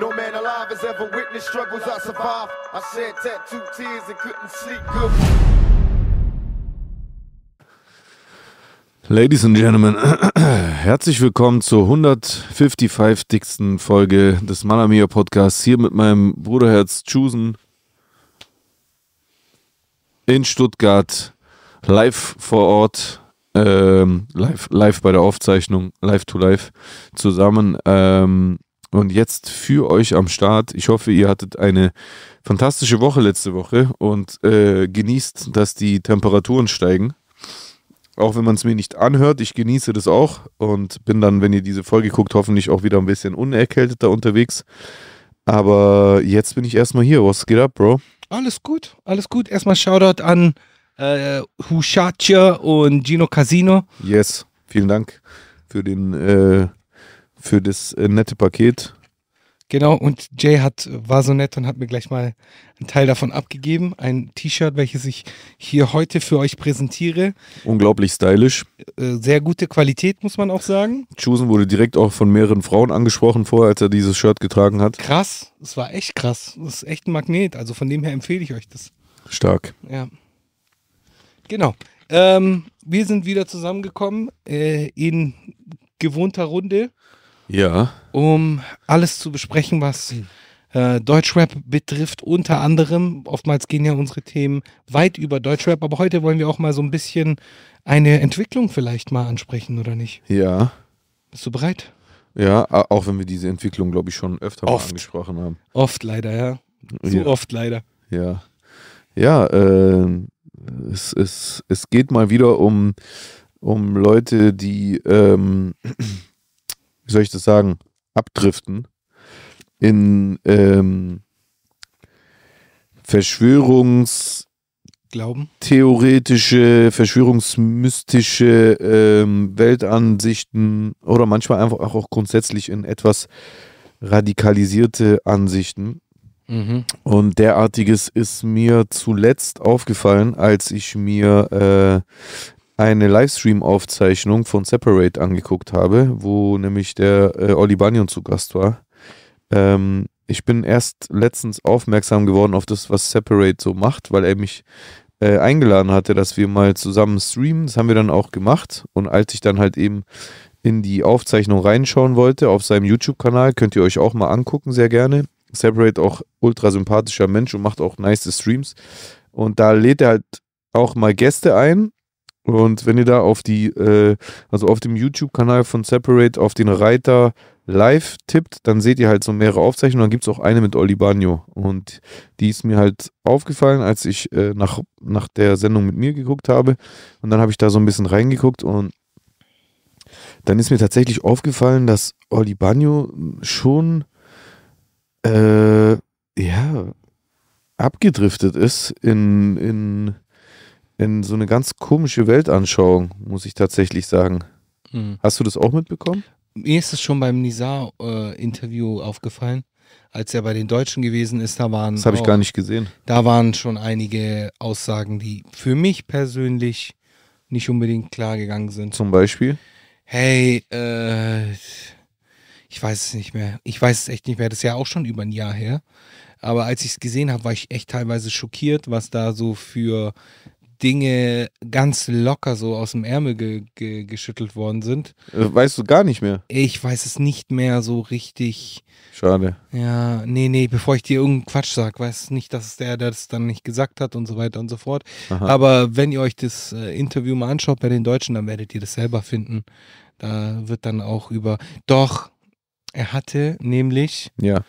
No man alive has ever witnessed struggles I survived. I shed tattooed tears and couldn't sleep good. Ladies and Gentlemen, herzlich willkommen zur 155. dicksten Folge des Manamia Podcasts hier mit meinem Bruderherz Chusen in Stuttgart, live vor Ort, ähm, live, live bei der Aufzeichnung, live to live zusammen. Ähm, und jetzt für euch am Start. Ich hoffe, ihr hattet eine fantastische Woche letzte Woche und äh, genießt, dass die Temperaturen steigen. Auch wenn man es mir nicht anhört, ich genieße das auch und bin dann, wenn ihr diese Folge guckt, hoffentlich auch wieder ein bisschen unerkälteter unterwegs. Aber jetzt bin ich erstmal hier. Was geht ab, Bro? Alles gut, alles gut. Erstmal Shoutout an äh, Hushacha und Gino Casino. Yes, vielen Dank für den äh, für das äh, nette Paket. Genau, und Jay hat, war so nett und hat mir gleich mal einen Teil davon abgegeben. Ein T-Shirt, welches ich hier heute für euch präsentiere. Unglaublich stylisch. Äh, sehr gute Qualität, muss man auch sagen. Chusen wurde direkt auch von mehreren Frauen angesprochen vorher, als er dieses Shirt getragen hat. Krass, es war echt krass. Das ist echt ein Magnet. Also von dem her empfehle ich euch das. Stark. Ja. Genau. Ähm, wir sind wieder zusammengekommen äh, in gewohnter Runde, Ja. um alles zu besprechen, was äh, Deutschrap betrifft. Unter anderem, oftmals gehen ja unsere Themen weit über Deutschrap, aber heute wollen wir auch mal so ein bisschen eine Entwicklung vielleicht mal ansprechen, oder nicht? Ja. Bist du bereit? Ja, auch wenn wir diese Entwicklung, glaube ich, schon öfter Oft. angesprochen haben. Oft leider, ja. Zu Ja. oft leider. Ja. Ja, äh, es, es, es geht mal wieder um, um Leute, die, ähm, wie soll ich das sagen, abdriften in ähm, Verschwörungstheoretische, Glauben? verschwörungsmystische ähm, Weltansichten oder manchmal einfach auch grundsätzlich in etwas radikalisierte Ansichten. Mhm. Und derartiges ist mir zuletzt aufgefallen, als ich mir äh, eine Livestream-Aufzeichnung von Separate angeguckt habe, wo nämlich der äh, Oli Banyon zu Gast war. Ähm, ich bin erst letztens aufmerksam geworden auf das, was Separate so macht, weil er mich äh, eingeladen hatte, dass wir mal zusammen streamen. Das haben wir dann auch gemacht. Und als ich dann halt eben in die Aufzeichnung reinschauen wollte auf seinem YouTube-Kanal, könnt ihr euch auch mal angucken, sehr gerne. Separate auch ultra sympathischer Mensch und macht auch nice Streams. Und da lädt er halt auch mal Gäste ein. Und wenn ihr da auf die, äh, also auf dem YouTube-Kanal von Separate auf den Reiter live tippt, dann seht ihr halt so mehrere Aufzeichnungen. Dann gibt es auch eine mit Oli Bagno. Und die ist mir halt aufgefallen, als ich äh, nach, nach der Sendung mit mir geguckt habe. Und dann habe ich da so ein bisschen reingeguckt und dann ist mir tatsächlich aufgefallen, dass Oli Bagno schon äh, ja, abgedriftet ist in, in, in so eine ganz komische Weltanschauung, muss ich tatsächlich sagen. Mhm. Hast du das auch mitbekommen? Mir ist es schon beim Nizar-Interview aufgefallen, als er bei den Deutschen gewesen ist. Da waren, Das habe ich gar nicht gesehen. da waren schon einige Aussagen, die für mich persönlich nicht unbedingt klar gegangen sind. Zum Beispiel. Hey, äh, ich weiß es nicht mehr. Ich weiß es echt nicht mehr. Das ist ja auch schon über ein Jahr her. Aber als ich es gesehen habe, war ich echt teilweise schockiert, was da so für Dinge ganz locker so aus dem Ärmel ge ge geschüttelt worden sind. Äh, Weißt du gar nicht mehr. Ich weiß es nicht mehr so richtig. Schade. Ja, nee, nee, bevor ich dir irgendeinen Quatsch sag, weiß nicht, dass es der, der das dann nicht gesagt hat und so weiter und so fort. Aha. Aber wenn ihr euch das äh, Interview mal anschaut bei den Deutschen, dann werdet ihr das selber finden. Da wird dann auch über. Doch, er hatte nämlich ja.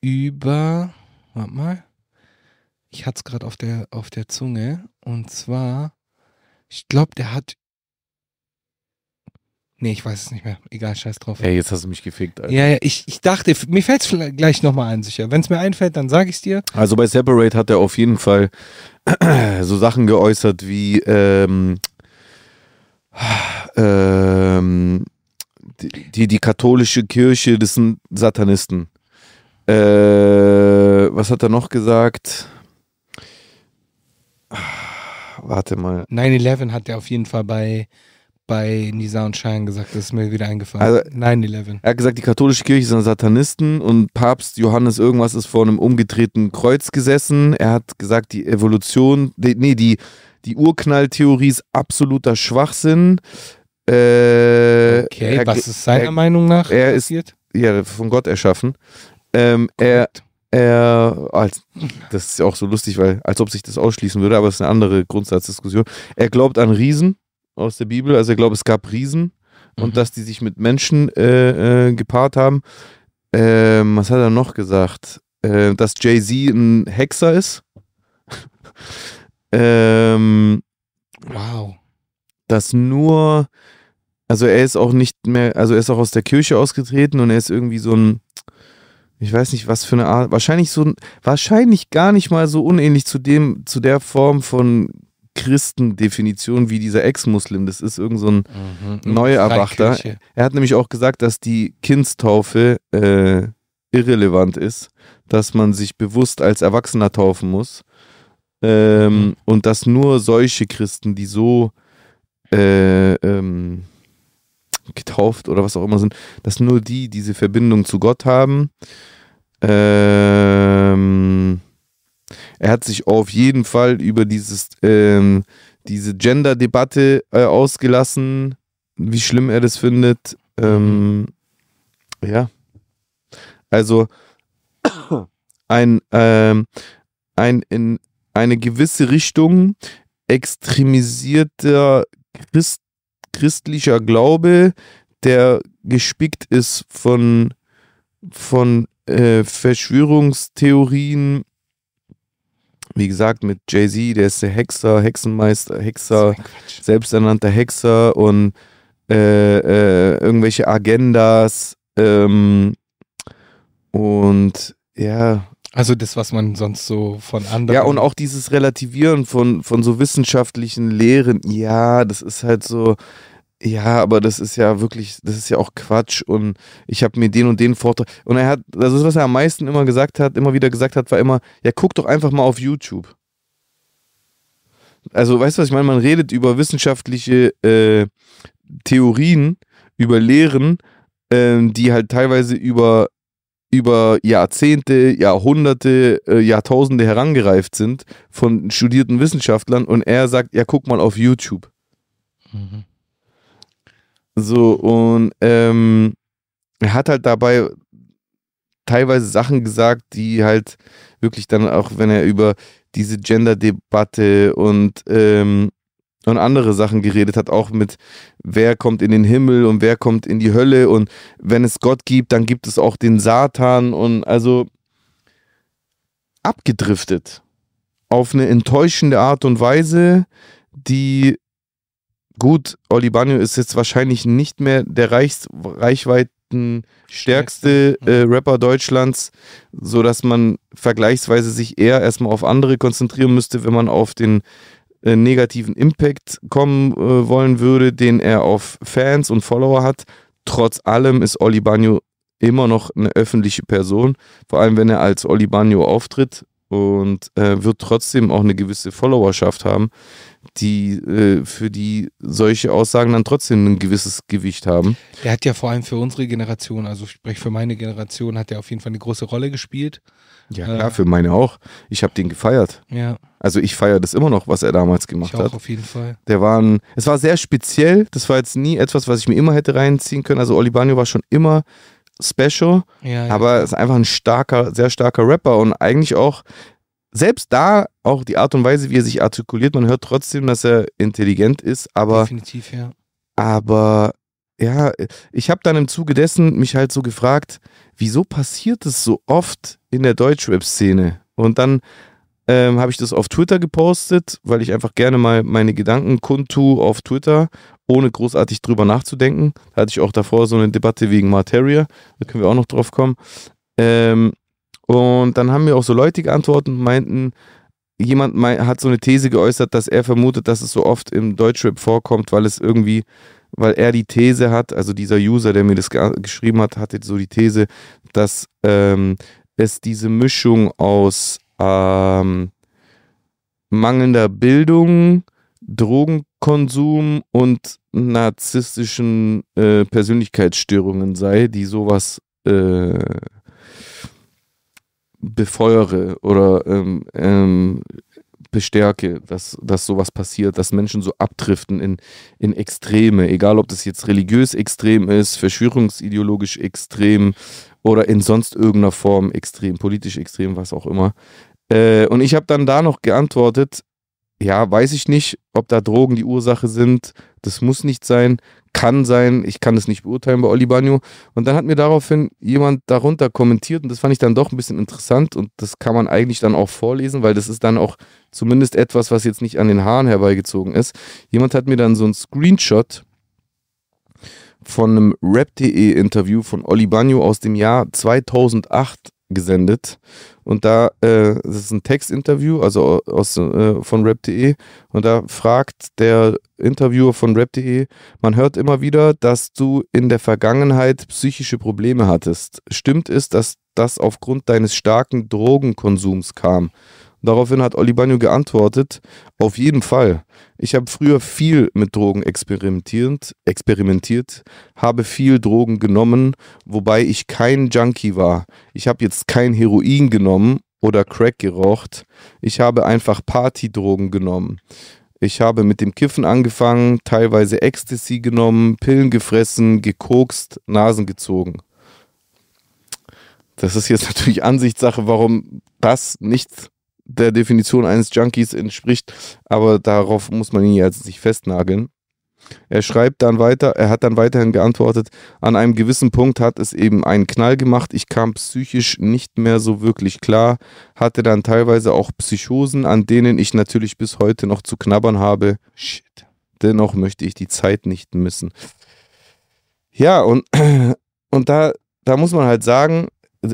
über. Warte mal. Ich hatte es gerade auf der, auf der Zunge. Und zwar, ich glaube, der hat. Nee, ich weiß es nicht mehr. Egal, scheiß drauf. Ey, jetzt hast du mich gefickt, Alter. Ja, ja, ich, ich dachte, mir fällt es gleich nochmal ein, sicher. Wenn es mir einfällt, dann sage ich es dir. Also bei Separate hat er auf jeden Fall so Sachen geäußert wie ähm, ähm, die, die, die katholische Kirche, das sind Satanisten. Äh, was hat er noch gesagt? Warte mal. 9-11 hat er auf jeden Fall bei, bei Nisa und Schein gesagt, das ist mir wieder eingefallen. Also- 9-11. Er hat gesagt, die katholische Kirche sind Satanisten und Papst Johannes irgendwas ist vor einem umgedrehten Kreuz gesessen. Er hat gesagt, die Evolution, die, nee, die, die Urknalltheorie ist absoluter Schwachsinn. Äh, Okay, er, was ist seiner er- Meinung nach er ist- passiert? ja, von Gott erschaffen. Ähm, er, er, als, das ist ja auch so lustig, weil, als ob sich das ausschließen würde, aber es ist eine andere Grundsatzdiskussion. Er glaubt an Riesen aus der Bibel, also er glaubt, es gab Riesen und Mhm. dass die sich mit Menschen äh, äh, gepaart haben. Ähm, was hat er noch gesagt? Äh, dass Jay-Z ein Hexer ist. ähm, Wow. dass nur, also er ist auch nicht mehr, also er ist auch aus der Kirche ausgetreten und er ist irgendwie so ein, ich weiß nicht, was für eine Art, wahrscheinlich so ein, wahrscheinlich gar nicht mal so unähnlich zu dem, zu der Form von Christendefinition wie dieser Ex-Muslim. Das ist irgend so ein, Mhm. Neuerwachter. Er hat nämlich auch gesagt, dass die Kindstaufe äh, irrelevant ist, dass man sich bewusst als Erwachsener taufen muss. Ähm, Mhm. Und dass nur solche Christen, die so äh, ähm, getauft oder was auch immer sind, dass nur die diese Verbindung zu Gott haben. Ähm, er hat sich auf jeden Fall über dieses, ähm, diese Gender-Debatte äh, ausgelassen, wie schlimm er das findet. Ähm, ja. Also ein, ähm, ein in eine gewisse Richtung extremisierter Christ, christlicher Glaube, der gespickt ist von, von äh, Verschwörungstheorien. Wie gesagt, mit Jay-Z, der ist der Hexer, Hexenmeister, Hexer, selbsternannter Hexer und äh, äh, irgendwelche Agendas ähm, und ja, Also das, was man sonst so von anderen. ja, und auch dieses Relativieren von, von so wissenschaftlichen Lehren, ja, das ist halt so, ja, aber das ist ja wirklich, das ist ja auch Quatsch und ich habe mir den und den Vortrag, und er hat, das ist, was er am meisten immer gesagt hat, immer wieder gesagt hat, war immer, ja, guck doch einfach mal auf YouTube. Also, weißt du, was ich meine? Man redet über wissenschaftliche äh, Theorien, über Lehren, ähm, die halt teilweise über über Jahrzehnte, Jahrhunderte, äh, Jahrtausende herangereift sind von studierten Wissenschaftlern und er sagt, ja, guck mal auf YouTube. Mhm. So, und ähm, er hat halt dabei teilweise Sachen gesagt, die halt wirklich dann auch, wenn er über diese Gender-Debatte und, ähm, und andere Sachen geredet hat, auch mit wer kommt in den Himmel und wer kommt in die Hölle und wenn es Gott gibt, dann gibt es auch den Satan und also abgedriftet auf eine enttäuschende Art und Weise, die gut, Oli Banyo ist jetzt wahrscheinlich nicht mehr der Reichs Reichweiten stärkste. Stärkste, äh, Rapper Deutschlands, so dass man vergleichsweise sich eher erstmal auf andere konzentrieren müsste, wenn man auf den äh, negativen Impact kommen äh, wollen würde, den er auf Fans und Follower hat. Trotz allem ist Oli Banyo immer noch eine öffentliche Person, vor allem wenn er als Oli Banyo auftritt und äh, wird trotzdem auch eine gewisse Followerschaft haben, die äh, für die solche Aussagen dann trotzdem ein gewisses Gewicht haben. Der hat ja vor allem für unsere Generation, also ich spreche für meine Generation, hat er auf jeden Fall eine große Rolle gespielt. Ja, Äh. klar, für meine auch. Ich habe den gefeiert. Ja, Also ich feiere das immer noch, was er damals ich gemacht auch hat. auf jeden Fall. Der war ein, es war sehr speziell. Das war jetzt nie etwas, was ich mir immer hätte reinziehen können. Also Oli Banyo war schon immer special, Ja, ja. aber ist einfach ein starker, sehr starker Rapper und eigentlich auch selbst da auch die Art und Weise, wie er sich artikuliert, man hört trotzdem, dass er intelligent ist, aber definitiv, ja. aber ja, ich habe dann im Zuge dessen mich halt so gefragt, wieso passiert es so oft in der Deutschrap-Szene? Und dann ähm, habe ich das auf Twitter gepostet, weil ich einfach gerne mal meine Gedanken kundtue auf Twitter, ohne großartig drüber nachzudenken. Da hatte ich auch davor so eine Debatte wegen Materia, da können wir auch noch drauf kommen. Ähm, und dann haben mir auch so Leute geantwortet und meinten, jemand hat so eine These geäußert, dass er vermutet, dass es so oft im Deutschrap vorkommt, weil es irgendwie, weil er die These hat, also dieser User, der mir das ge geschrieben hat, hatte so die These, dass ähm, es diese Mischung aus ähm, mangelnder Bildung, Drogenkonsum und narzisstischen äh, Persönlichkeitsstörungen sei, die sowas äh, befeuere oder ähm, ähm, bestärke, dass, dass sowas passiert, dass Menschen so abdriften in, in Extreme, egal ob das jetzt religiös extrem ist, verschwörungsideologisch extrem oder in sonst irgendeiner Form extrem, politisch extrem, was auch immer. Äh, und ich habe dann da noch geantwortet, ja, weiß ich nicht, ob da Drogen die Ursache sind. Das muss nicht sein, kann sein. Ich kann es nicht beurteilen bei Oli Bagno. Und dann hat mir daraufhin jemand darunter kommentiert und das fand ich dann doch ein bisschen interessant und das kann man eigentlich dann auch vorlesen, weil das ist dann auch zumindest etwas, was jetzt nicht an den Haaren herbeigezogen ist. Jemand hat mir dann so einen Screenshot von einem Rap.de Interview von Oli Bagno aus dem Jahr 2008 gesendet. Und da, äh, das ist ein Textinterview, also aus, äh, von rap.de. Und da fragt der Interviewer von rap.de, man hört immer wieder, dass du in der Vergangenheit psychische Probleme hattest. Stimmt es, dass das aufgrund deines starken Drogenkonsums kam? Daraufhin hat Oli Banyo geantwortet, auf jeden Fall. Ich habe früher viel mit Drogen experimentiert, experimentiert, habe viel Drogen genommen, wobei ich kein Junkie war. Ich habe jetzt kein Heroin genommen oder Crack geraucht. Ich habe einfach Partydrogen genommen. Ich habe mit dem Kiffen angefangen, teilweise Ecstasy genommen, Pillen gefressen, gekokst, Nasen gezogen. Das ist jetzt natürlich Ansichtssache, warum das nicht der Definition eines Junkies entspricht, aber darauf muss man ihn jetzt nicht festnageln. Er schreibt dann weiter, er hat dann weiterhin geantwortet, an einem gewissen Punkt hat es eben einen Knall gemacht, ich kam psychisch nicht mehr so wirklich klar, hatte dann teilweise auch Psychosen, an denen ich natürlich bis heute noch zu knabbern habe. Shit. Dennoch möchte ich die Zeit nicht missen. Ja, und, und da, da muss man halt sagen,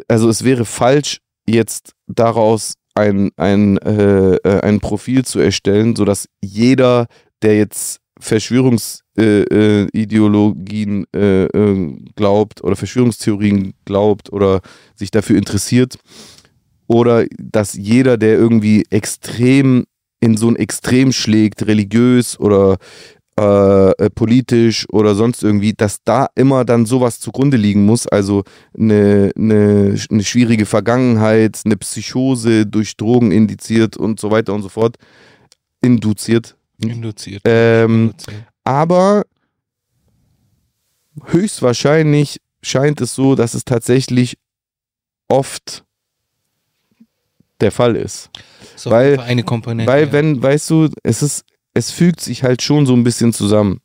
also es wäre falsch, jetzt daraus ein, ein, äh, äh, ein Profil zu erstellen, sodass jeder, der jetzt Verschwörungsideologien äh, äh, äh, glaubt oder Verschwörungstheorien glaubt oder sich dafür interessiert, oder dass jeder, der irgendwie extrem in so ein Extrem schlägt, religiös oder äh, äh, politisch oder sonst irgendwie, dass da immer dann sowas zugrunde liegen muss. Also eine, eine, eine schwierige Vergangenheit, eine Psychose durch Drogen indiziert und so weiter und so fort. Induziert. Induziert. Ähm, Induziert. aber höchstwahrscheinlich scheint es so, dass es tatsächlich oft der Fall ist. So, weil- eine Komponente. Weil, ja. wenn, weißt du, es ist, es fügt sich halt schon so ein bisschen zusammen.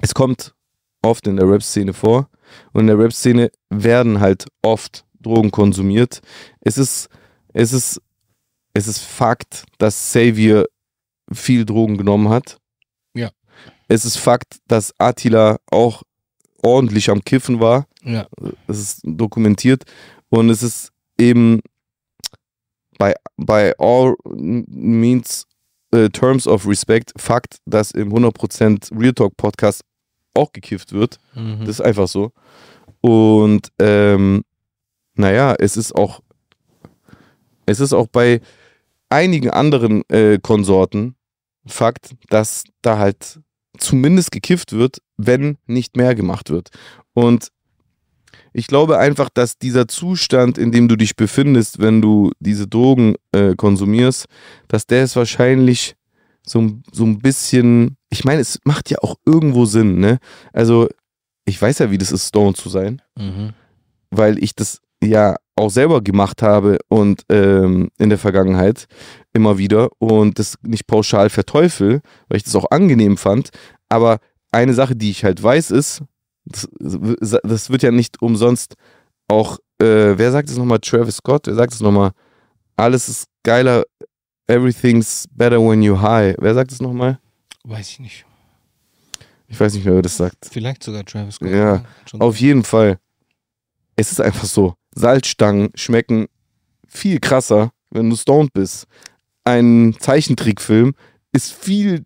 Es kommt oft in der Rap-Szene vor und in der Rap-Szene werden halt oft Drogen konsumiert. Es ist, es ist, es ist Fakt, dass Xavier viel Drogen genommen hat. Ja. Es ist Fakt, dass Attila auch ordentlich am Kiffen war. Ja. Das ist dokumentiert. Und es ist eben bei, bei all means äh, terms of respect Fakt, dass im 100% Real Talk Podcast auch gekifft wird. Mhm. Das ist einfach so. Und ähm, naja, es ist auch, es ist auch bei einigen anderen äh, Konsorten Fakt, dass da halt zumindest gekifft wird, wenn nicht mehr gemacht wird. Und ich glaube einfach, dass dieser Zustand, in dem du dich befindest, wenn du diese Drogen äh, konsumierst, dass der ist wahrscheinlich so, ein- so ein bisschen, ich meine, es macht ja auch irgendwo Sinn, ne? Also, ich weiß ja, wie das ist, Stone zu sein, Mhm. weil ich das ja auch selber gemacht habe und ähm, in der Vergangenheit immer wieder und das nicht pauschal verteufel, weil ich das auch angenehm fand. Aber eine Sache, die ich halt weiß, ist, das, das wird ja nicht umsonst auch, äh, wer sagt es nochmal? Travis Scott, wer sagt es nochmal? Alles ist geiler, everything's better when you high. Wer sagt es nochmal? Weiß ich nicht. Ich weiß nicht mehr, wer das sagt. Vielleicht sogar Travis Scott. Ja, Auf jeden Fall. Es ist einfach so. Salzstangen schmecken viel krasser, wenn du stoned bist. Ein Zeichentrickfilm ist viel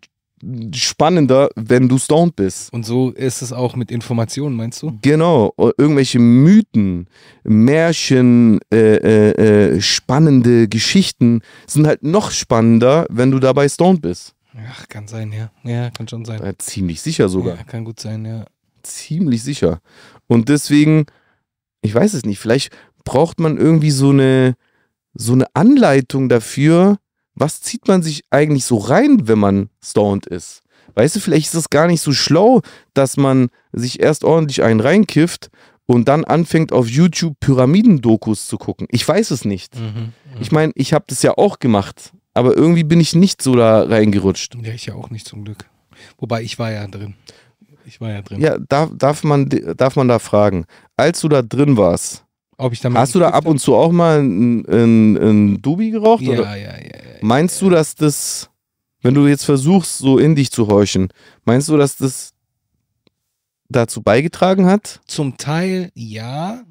spannender, wenn du stoned bist. Und so ist es auch mit Informationen, meinst du? Genau, irgendwelche Mythen, Märchen, äh, äh, äh, spannende Geschichten sind halt noch spannender, wenn du dabei stoned bist. Ach, kann sein, ja. Ja, kann schon sein. Äh, ziemlich sicher sogar. Ja, kann gut sein, ja. Ziemlich sicher. Und deswegen, ich weiß es nicht, vielleicht braucht man irgendwie so eine, so eine Anleitung dafür, was zieht man sich eigentlich so rein, wenn man stoned ist. Weißt du, vielleicht ist es gar nicht so schlau, dass man sich erst ordentlich einen reinkifft und dann anfängt auf YouTube Pyramidendokus zu gucken. Ich weiß es nicht. Mhm. Ich meine, ich habe das ja auch gemacht, aber irgendwie bin ich nicht so da reingerutscht. Ja, ich ja auch nicht zum Glück. Wobei ich war ja drin. Ich war ja drin. Ja, darf, darf, man, darf man da fragen, als du da drin warst, hast du da ab und zu auch mal ein, ein, ein Dubi geraucht? ja, Oder? ja, ja, ja. Meinst du, dass das, wenn du jetzt versuchst, so in dich zu horchen, meinst du, dass das dazu beigetragen hat? Zum Teil ja,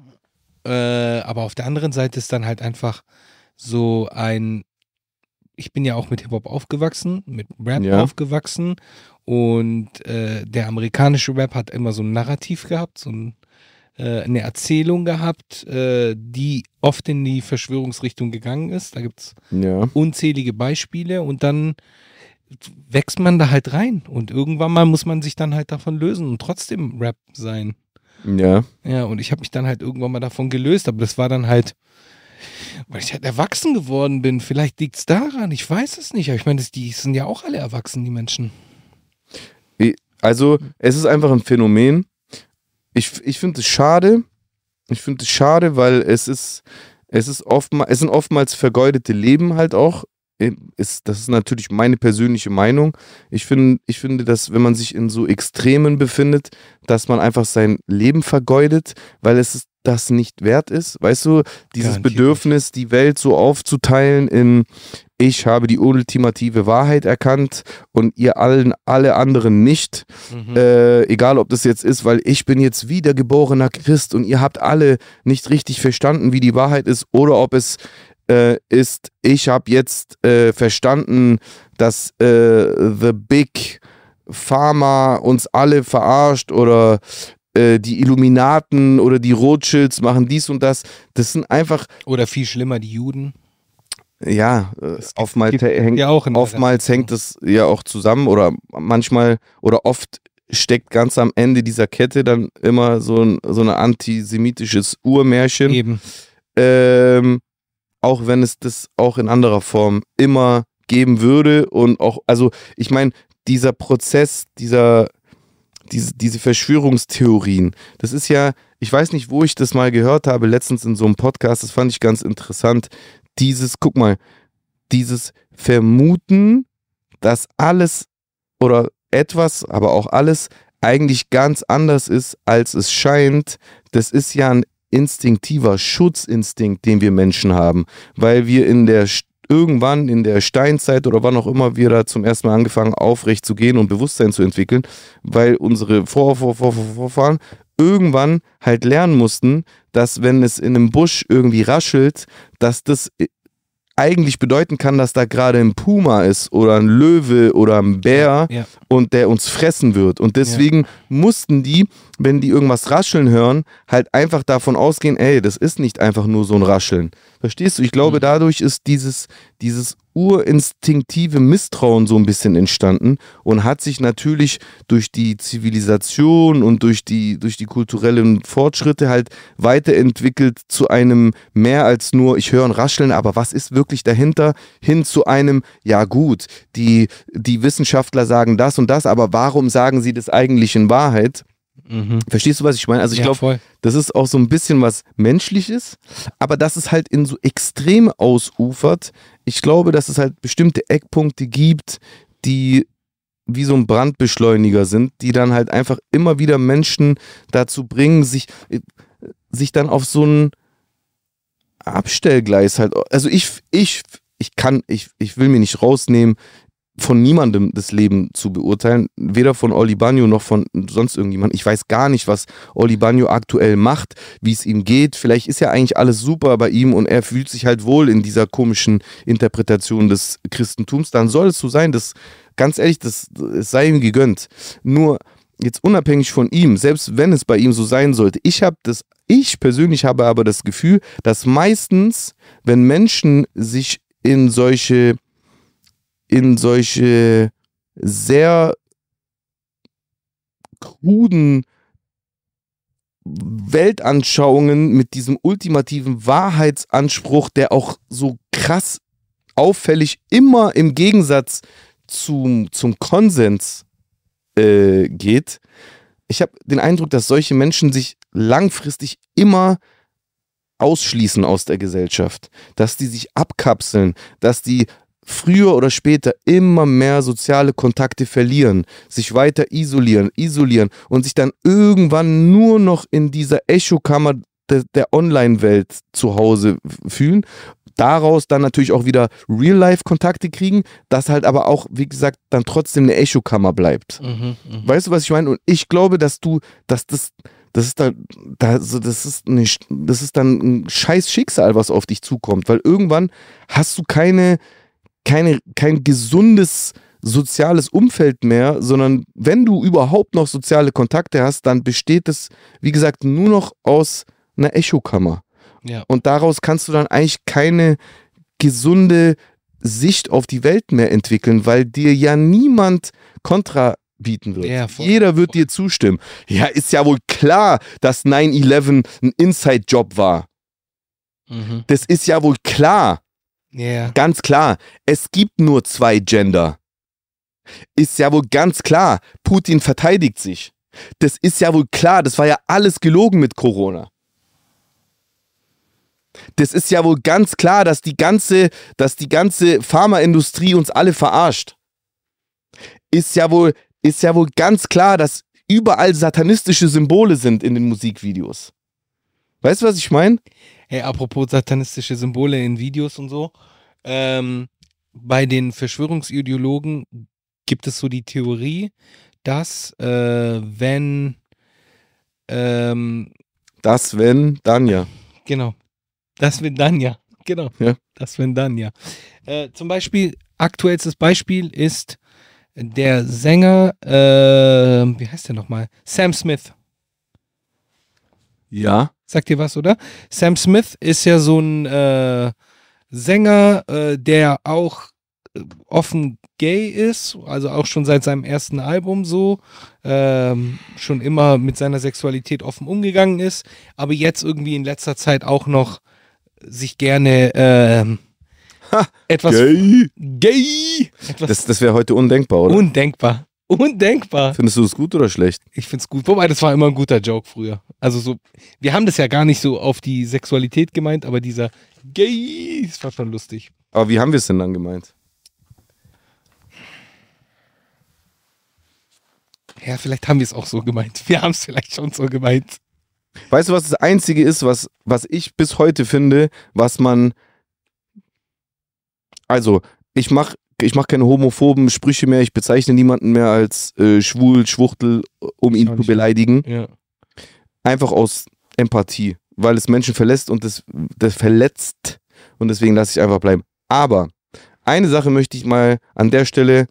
äh, aber auf der anderen Seite ist dann halt einfach so ein. Ich bin ja auch mit Hip-Hop aufgewachsen, mit Rap Ja. aufgewachsen und äh, der amerikanische Rap hat immer so ein Narrativ gehabt, so ein, äh, eine Erzählung gehabt, äh, die oft in die Verschwörungsrichtung gegangen ist. Da gibt es Ja. unzählige Beispiele und dann wächst man da halt rein und irgendwann mal muss man sich dann halt davon lösen und trotzdem Rap sein. Ja. Ja, und ich habe mich dann halt irgendwann mal davon gelöst, aber das war dann halt, weil ich halt erwachsen geworden bin. Vielleicht liegt es daran, ich weiß es nicht. Aber ich meine, die sind ja auch alle erwachsen, die Menschen. Also, es ist einfach ein Phänomen. Ich, ich finde es schade. Ich finde es schade, weil es ist, es ist oftmals, es sind oftmals vergeudete Leben halt auch. Ist, das ist natürlich meine persönliche Meinung. Ich, find, ich finde, dass wenn man sich in so Extremen befindet, dass man einfach sein Leben vergeudet, weil es ist- das nicht wert ist. Weißt du, dieses Bedürfnis, die Welt so aufzuteilen in ich habe die ultimative Wahrheit erkannt und ihr allen, alle anderen nicht. Äh, egal, ob das jetzt ist, weil ich bin jetzt wiedergeborener Christ und ihr habt alle nicht richtig verstanden, wie die Wahrheit ist, oder ob es äh, ist, ich habe jetzt äh, verstanden, dass äh, The Big Pharma uns alle verarscht oder äh, die Illuminaten oder die Rothschilds machen dies und das. Das sind einfach, Oder viel schlimmer, die Juden. ja, äh, gibt- oftmals hängt ja Oftmals hängt es ja auch zusammen oder manchmal oder oft steckt ganz am Ende dieser Kette dann immer so ein so ein antisemitisches Urmärchen. Eben. Ähm, auch wenn es das auch in anderer Form immer geben würde und auch, also ich meine, dieser Prozess, dieser, diese, diese Verschwörungstheorien, das ist ja, ich weiß nicht, wo ich das mal gehört habe, letztens in so einem Podcast, das fand ich ganz interessant, dieses, guck mal, dieses Vermuten, dass alles oder etwas, aber auch alles eigentlich ganz anders ist, als es scheint, das ist ja ein instinktiver Schutzinstinkt, den wir Menschen haben, weil wir in der irgendwann in der Steinzeit oder wann auch immer wir da zum ersten Mal angefangen aufrecht zu gehen und Bewusstsein zu entwickeln, weil unsere Vor Vor Vor Vor Vorfahren irgendwann halt lernen mussten, dass wenn es in einem Busch irgendwie raschelt, dass das eigentlich bedeuten kann, dass da gerade ein Puma ist oder ein Löwe oder ein Bär Ja. und der uns fressen wird. Und deswegen mussten die, wenn die irgendwas rascheln hören, halt einfach davon ausgehen, ey, das ist nicht einfach nur so ein Rascheln. Verstehst du? Ich glaube, Mhm. dadurch ist dieses, dieses urinstinktive Misstrauen so ein bisschen entstanden und hat sich natürlich durch die Zivilisation und durch die, durch die kulturellen Fortschritte halt weiterentwickelt zu einem mehr als nur, ich höre ein Rascheln, aber was ist wirklich dahinter, hin zu einem, ja gut, die, die Wissenschaftler sagen das und das, aber warum sagen sie das eigentlich in Wahrheit? Mhm. Verstehst du, was ich meine? Also ich ja, glaube, das ist auch so ein bisschen was Menschliches, aber dass es halt in so Extreme ausufert. Ich glaube, dass es halt bestimmte Eckpunkte gibt, die wie so ein Brandbeschleuniger sind, die dann halt einfach immer wieder Menschen dazu bringen, sich, äh, sich dann auf so ein Abstellgleis halt. Also ich, ich, ich kann, ich, ich will mir nicht rausnehmen, von niemandem das Leben zu beurteilen, weder von Oli Bagno noch von sonst irgendjemand. Ich weiß gar nicht, was Oli Bagno aktuell macht, wie es ihm geht. Vielleicht ist ja eigentlich alles super bei ihm und er fühlt sich halt wohl in dieser komischen Interpretation des Christentums. Dann soll es so sein, dass, ganz ehrlich, das, es sei ihm gegönnt. Nur jetzt unabhängig von ihm, selbst wenn es bei ihm so sein sollte, ich habe das, ich persönlich habe aber das Gefühl, dass meistens, wenn Menschen sich in solche in solche sehr kruden Weltanschauungen mit diesem ultimativen Wahrheitsanspruch, der auch so krass auffällig immer im Gegensatz zum, zum Konsens äh, geht. Ich habe den Eindruck, dass solche Menschen sich langfristig immer ausschließen aus der Gesellschaft, dass die sich abkapseln, dass die früher oder später immer mehr soziale Kontakte verlieren, sich weiter isolieren, isolieren und sich dann irgendwann nur noch in dieser Echokammer de, der Online-Welt zu Hause fühlen. Daraus dann natürlich auch wieder Real-Life-Kontakte kriegen, das halt aber auch, wie gesagt, dann trotzdem eine Echokammer bleibt. Mhm, mhm. Weißt du, was ich meine? Und ich glaube, dass du, dass das, das ist dann, also das ist nicht, das ist dann ein scheiß Schicksal, was auf dich zukommt, weil irgendwann hast du keine, keine, kein gesundes soziales Umfeld mehr, sondern wenn du überhaupt noch soziale Kontakte hast, dann besteht es, wie gesagt, nur noch aus einer Echokammer. Ja. Und daraus kannst du dann eigentlich keine gesunde Sicht auf die Welt mehr entwickeln, weil dir ja niemand Kontra bieten wird. Ja, voll, Jeder wird voll. dir zustimmen. Ja, ist ja wohl klar, dass 9-11 ein Inside-Job war. Mhm. Das ist ja wohl klar. Ja. Ganz klar. Es gibt nur zwei Gender. Ist ja wohl ganz klar. Putin verteidigt sich. Das ist ja wohl klar. Das war ja alles gelogen mit Corona. Das ist ja wohl ganz klar, dass die ganze, dass die ganze Pharmaindustrie uns alle verarscht. Ist ja wohl, ist ja wohl ganz klar, dass überall satanistische Symbole sind in den Musikvideos. Weißt du, was ich meine? Hey, apropos satanistische Symbole in Videos und so. Ähm, bei den Verschwörungsideologen gibt es so die Theorie, dass äh, wenn ähm, Das, wenn, dann ja. Genau. Das wenn dann ja. Genau. Ja. Das wenn dann ja. Äh, zum Beispiel, aktuellstes Beispiel ist der Sänger, äh, wie heißt der nochmal? Sam Smith. Ja. Sagt ihr was, oder? Sam Smith ist ja so ein äh, Sänger, äh, der auch äh, offen gay ist, also auch schon seit seinem ersten Album so, ähm, schon immer mit seiner Sexualität offen umgegangen ist, aber jetzt irgendwie in letzter Zeit auch noch sich gerne ähm, Ha, etwas Gay. gay, etwas Das, das wäre heute undenkbar, oder? undenkbar, undenkbar. Findest du es gut oder schlecht? Ich find's gut. Wobei, das war immer ein guter Joke früher. Also so, wir haben das ja gar nicht so auf die Sexualität gemeint, aber dieser Gay, das war schon lustig. Aber wie haben wir es denn dann gemeint? Ja, vielleicht haben wir es auch so gemeint. Wir haben es vielleicht schon so gemeint. Weißt du, was das Einzige ist, was, was ich bis heute finde, was man. Also, ich mache ich mach keine homophoben Sprüche mehr, ich bezeichne niemanden mehr als äh, schwul, Schwuchtel, um ihn zu beleidigen. Ja. Einfach aus Empathie, weil es Menschen verlässt und das, das verletzt und deswegen lasse ich einfach bleiben. Aber eine Sache möchte ich mal an der Stelle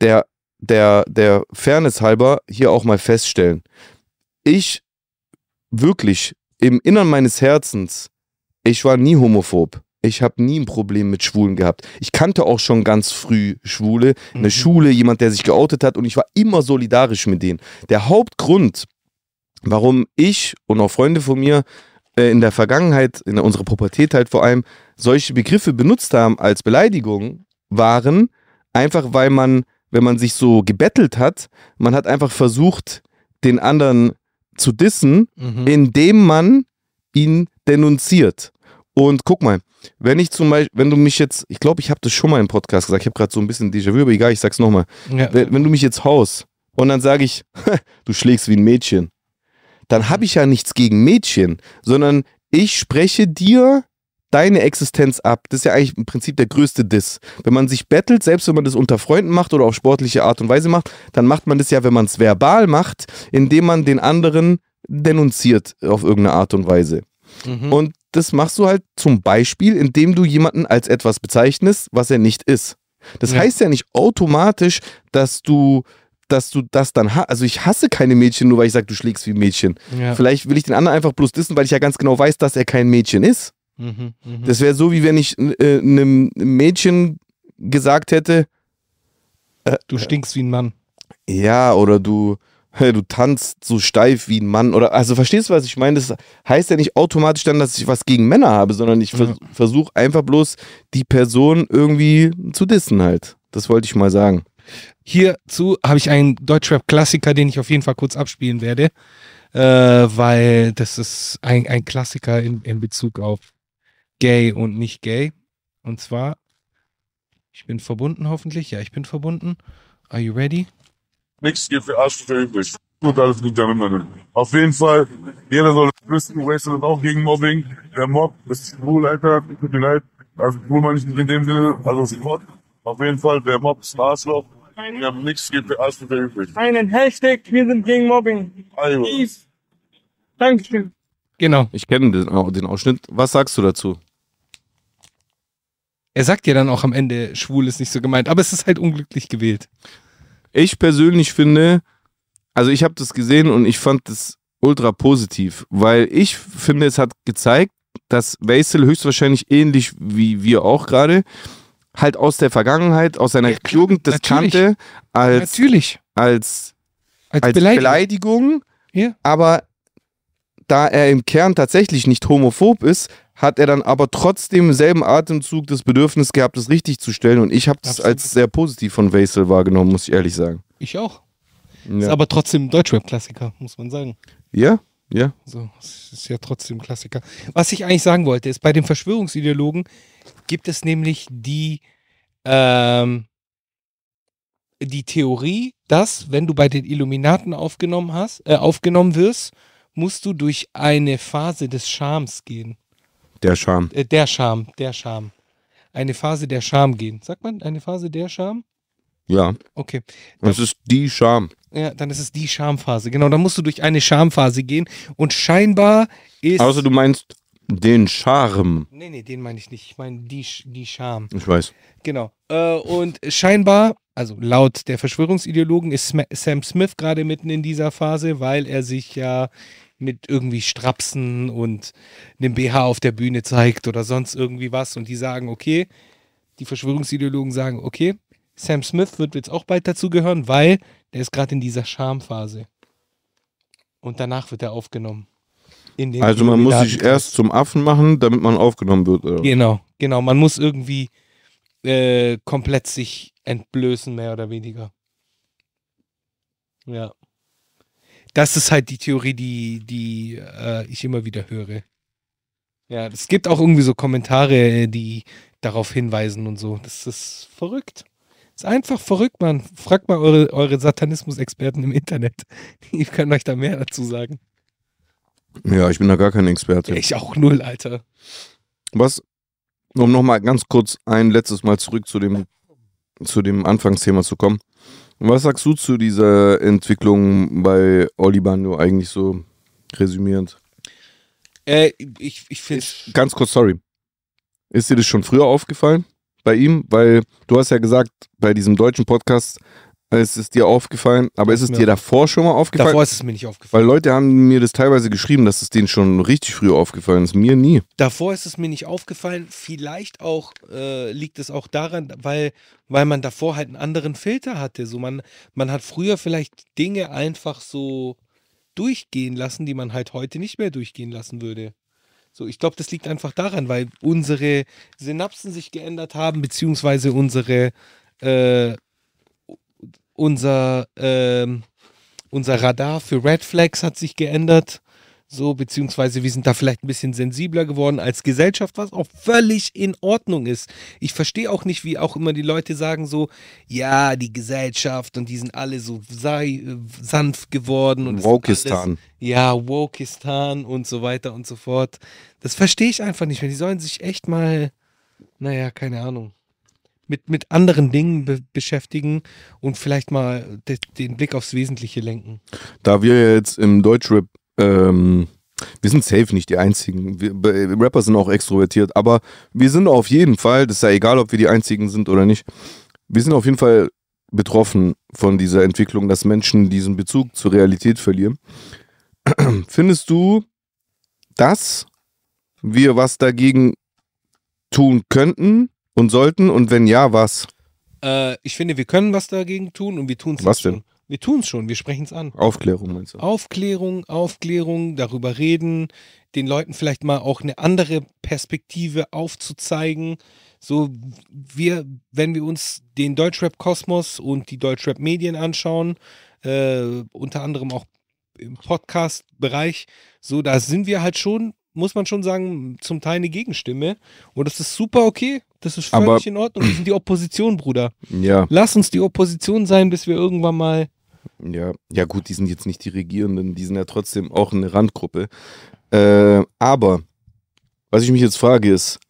der, der, der Fairness halber hier auch mal feststellen. Ich wirklich im Innern meines Herzens, ich war nie homophob. Ich habe nie ein Problem mit Schwulen gehabt. Ich kannte auch schon ganz früh Schwule, in der Mhm. Schule, jemand, der sich geoutet hat und ich war immer solidarisch mit denen. Der Hauptgrund, warum ich und auch Freunde von mir äh, in der Vergangenheit, in unserer Pubertät halt vor allem, solche Begriffe benutzt haben als Beleidigung, waren einfach, weil man, wenn man sich so gebettelt hat, man hat einfach versucht, den anderen zu dissen, Mhm. indem man ihn denunziert. Und guck mal, wenn ich zum Beispiel, wenn du mich jetzt, ich glaube, ich habe das schon mal im Podcast gesagt, ich habe gerade so ein bisschen Déjà-vu, aber egal, ich sag's nochmal. ja. Wenn, wenn du mich jetzt haust und dann sage ich, du schlägst wie ein Mädchen, dann habe ich ja nichts gegen Mädchen, sondern ich spreche dir deine Existenz ab. Das ist ja eigentlich im Prinzip der größte Diss. Wenn man sich bettelt, selbst wenn man das unter Freunden macht oder auf sportliche Art und Weise macht, dann macht man das ja, wenn man es verbal macht, indem man den anderen denunziert auf irgendeine Art und Weise. Mhm. Und das machst du halt zum Beispiel, indem du jemanden als etwas bezeichnest, was er nicht ist. Das Ja. heißt ja nicht automatisch, dass du, dass du das dann hast. Also ich hasse keine Mädchen, nur weil ich sage, du schlägst wie ein Mädchen. ja. Vielleicht will ich den anderen einfach bloß dissen, weil ich ja ganz genau weiß, dass er kein Mädchen ist. Mhm. Mhm. Das wäre so, wie wenn ich äh, einem Mädchen gesagt hätte, Du stinkst wie ein Mann. Ja, oder du, du tanzt so steif wie ein Mann. Oder also verstehst du, was ich meine? Das heißt ja nicht automatisch dann, dass ich was gegen Männer habe, sondern ich vers Ja. versuche einfach bloß die Person irgendwie zu dissen halt. Das wollte ich mal sagen. Hierzu habe ich einen Deutschrap-Klassiker, den ich auf jeden Fall kurz abspielen werde, äh, weil das ist ein, ein Klassiker in, in Bezug auf gay und nicht gay. Und zwar, ich bin verbunden hoffentlich. Ja, ich bin verbunden. Are you ready? Nichts geht für Arsch für übrig. Gut, alles liegt darin. Auf jeden Fall, jeder soll wissen, Wastel ist auch gegen Mobbing. Der Mob ist schwul, Alter. Tut mir leid. Also schwul meine ich nicht in dem Sinne, also Sport. Auf jeden Fall, der Mob ist ein Arschloch. Wir haben nichts geht für Arsch für übrig. einen Hashtag, wir sind gegen Mobbing. Also, Peace. Dankeschön. Genau. Ich kenne den, den Ausschnitt. Was sagst du dazu? Er sagt ja dann auch am Ende, schwul ist nicht so gemeint, aber es ist halt unglücklich gewählt. Ich persönlich finde, also ich habe das gesehen und ich fand das ultra positiv, weil ich finde, es hat gezeigt, dass Basil höchstwahrscheinlich ähnlich wie wir auch gerade halt aus der Vergangenheit, aus seiner Ja, klar, Jugend das natürlich. kannte als, Natürlich. als, Als, als Beleidigung. Beleidigung, Ja. aber da er im Kern tatsächlich nicht homophob ist, hat er dann aber trotzdem im selben Atemzug das Bedürfnis gehabt, das richtig zu stellen und ich habe das Absolut. als sehr positiv von Basil wahrgenommen, muss ich ehrlich sagen. Ich auch. Ist Ja, aber trotzdem ein Deutschrap-Klassiker, muss man sagen. ja, ja. So, es ist ja trotzdem ein Klassiker. Was ich eigentlich sagen wollte, ist, bei den Verschwörungsideologen gibt es nämlich die, ähm, die Theorie, dass, wenn du bei den Illuminaten aufgenommen hast, äh, aufgenommen wirst, musst du durch eine Phase des Schams gehen. Der Charme. Äh, der Scham, der Scham. Eine Phase der Scham gehen. Sagt man eine Phase der Scham? Ja. Okay. Das ist die Charme. Ja, dann ist es die Schamphase. Genau, dann musst du durch eine Schamphase gehen. Und scheinbar ist. Außer du meinst den Charme. Nee, nee, den meine ich nicht. Ich meine die, die Scham. Ich weiß. Genau. Äh, und scheinbar, also laut der Verschwörungsideologen, ist Sam Smith gerade mitten in dieser Phase, weil er sich ja mit irgendwie Strapsen und einem BH auf der Bühne zeigt oder sonst irgendwie was. Und die sagen, okay, die Verschwörungsideologen sagen, okay, Sam Smith wird jetzt auch bald dazugehören, weil der ist gerade in dieser Schamphase. Und danach wird er aufgenommen. Also man muss sich erst zum Affen machen, damit man aufgenommen wird. Oder? Genau, genau. Man muss irgendwie äh, komplett sich entblößen, mehr oder weniger. Ja. Das ist halt die Theorie, die, die äh, ich immer wieder höre. Ja, es gibt auch irgendwie so Kommentare, die darauf hinweisen und so. Das ist verrückt. Das ist einfach verrückt, man. Fragt mal eure, eure Satanismus-Experten im Internet. Die können euch da mehr dazu sagen. Ja, ich bin da gar kein Experte. Ich auch null, Alter. Was, um nochmal ganz kurz ein letztes Mal zurück zu dem, zu dem Anfangsthema zu kommen. Was sagst du zu dieser Entwicklung bei Oli Bando eigentlich so resümierend? Äh, ich ich finde Ganz kurz, sorry. Ist dir das schon früher aufgefallen bei ihm? Weil du hast ja gesagt, bei diesem deutschen Podcast ist es dir aufgefallen, aber ist es Ja. dir davor schon mal aufgefallen? Davor ist es mir nicht aufgefallen. Weil Leute haben mir das teilweise geschrieben, dass es denen schon richtig früh aufgefallen ist. Mir nie. Davor ist es mir nicht aufgefallen. Vielleicht auch äh, liegt es auch daran, weil, weil man davor halt einen anderen Filter hatte. So man, man hat früher vielleicht Dinge einfach so durchgehen lassen, die man halt heute nicht mehr durchgehen lassen würde. So, ich glaube, das liegt einfach daran, weil unsere Synapsen sich geändert haben, beziehungsweise unsere äh, unser ähm, unser Radar für Red Flags hat sich geändert. So, beziehungsweise wir sind da vielleicht ein bisschen sensibler geworden als Gesellschaft, was auch völlig in Ordnung ist. Ich verstehe auch nicht, wie auch immer die Leute sagen so, ja, die Gesellschaft und die sind alle so sei, äh, sanft geworden. Und Wokistan. alles- Ja, Wokistan und so weiter und so fort. Das verstehe ich einfach nicht mehr. Die sollen sich echt mal, naja, keine Ahnung, mit, mit anderen Dingen be beschäftigen und vielleicht mal de den Blick aufs Wesentliche lenken. Da wir jetzt im Deutschrap, ähm, wir sind safe nicht die Einzigen. Wir, Rapper sind auch extrovertiert, aber wir sind auf jeden Fall, das ist ja egal, ob wir die Einzigen sind oder nicht, wir sind auf jeden Fall betroffen von dieser Entwicklung, dass Menschen diesen Bezug zur Realität verlieren. Findest du, dass wir was dagegen tun könnten und sollten? Und wenn ja, was? Äh, ich finde, wir können was dagegen tun und wir tun es Was schon. denn? Wir tun es schon, wir sprechen es an. Aufklärung meinst du? Aufklärung, Aufklärung, darüber reden, den Leuten vielleicht mal auch eine andere Perspektive aufzuzeigen. So, wir, wenn wir uns den Deutschrap-Kosmos und die Deutschrap-Medien anschauen, äh, unter anderem auch im Podcast-Bereich, so, da sind wir halt schon, muss man schon sagen, zum Teil eine Gegenstimme. Und das ist super okay. Das ist völlig Aber- in Ordnung. Wir sind die Opposition, Bruder. Ja, Lass uns die Opposition sein, bis wir irgendwann mal. ja. Ja gut, die sind jetzt nicht die Regierenden, die sind ja trotzdem auch eine Randgruppe. Äh, aber, was ich mich jetzt frage ist,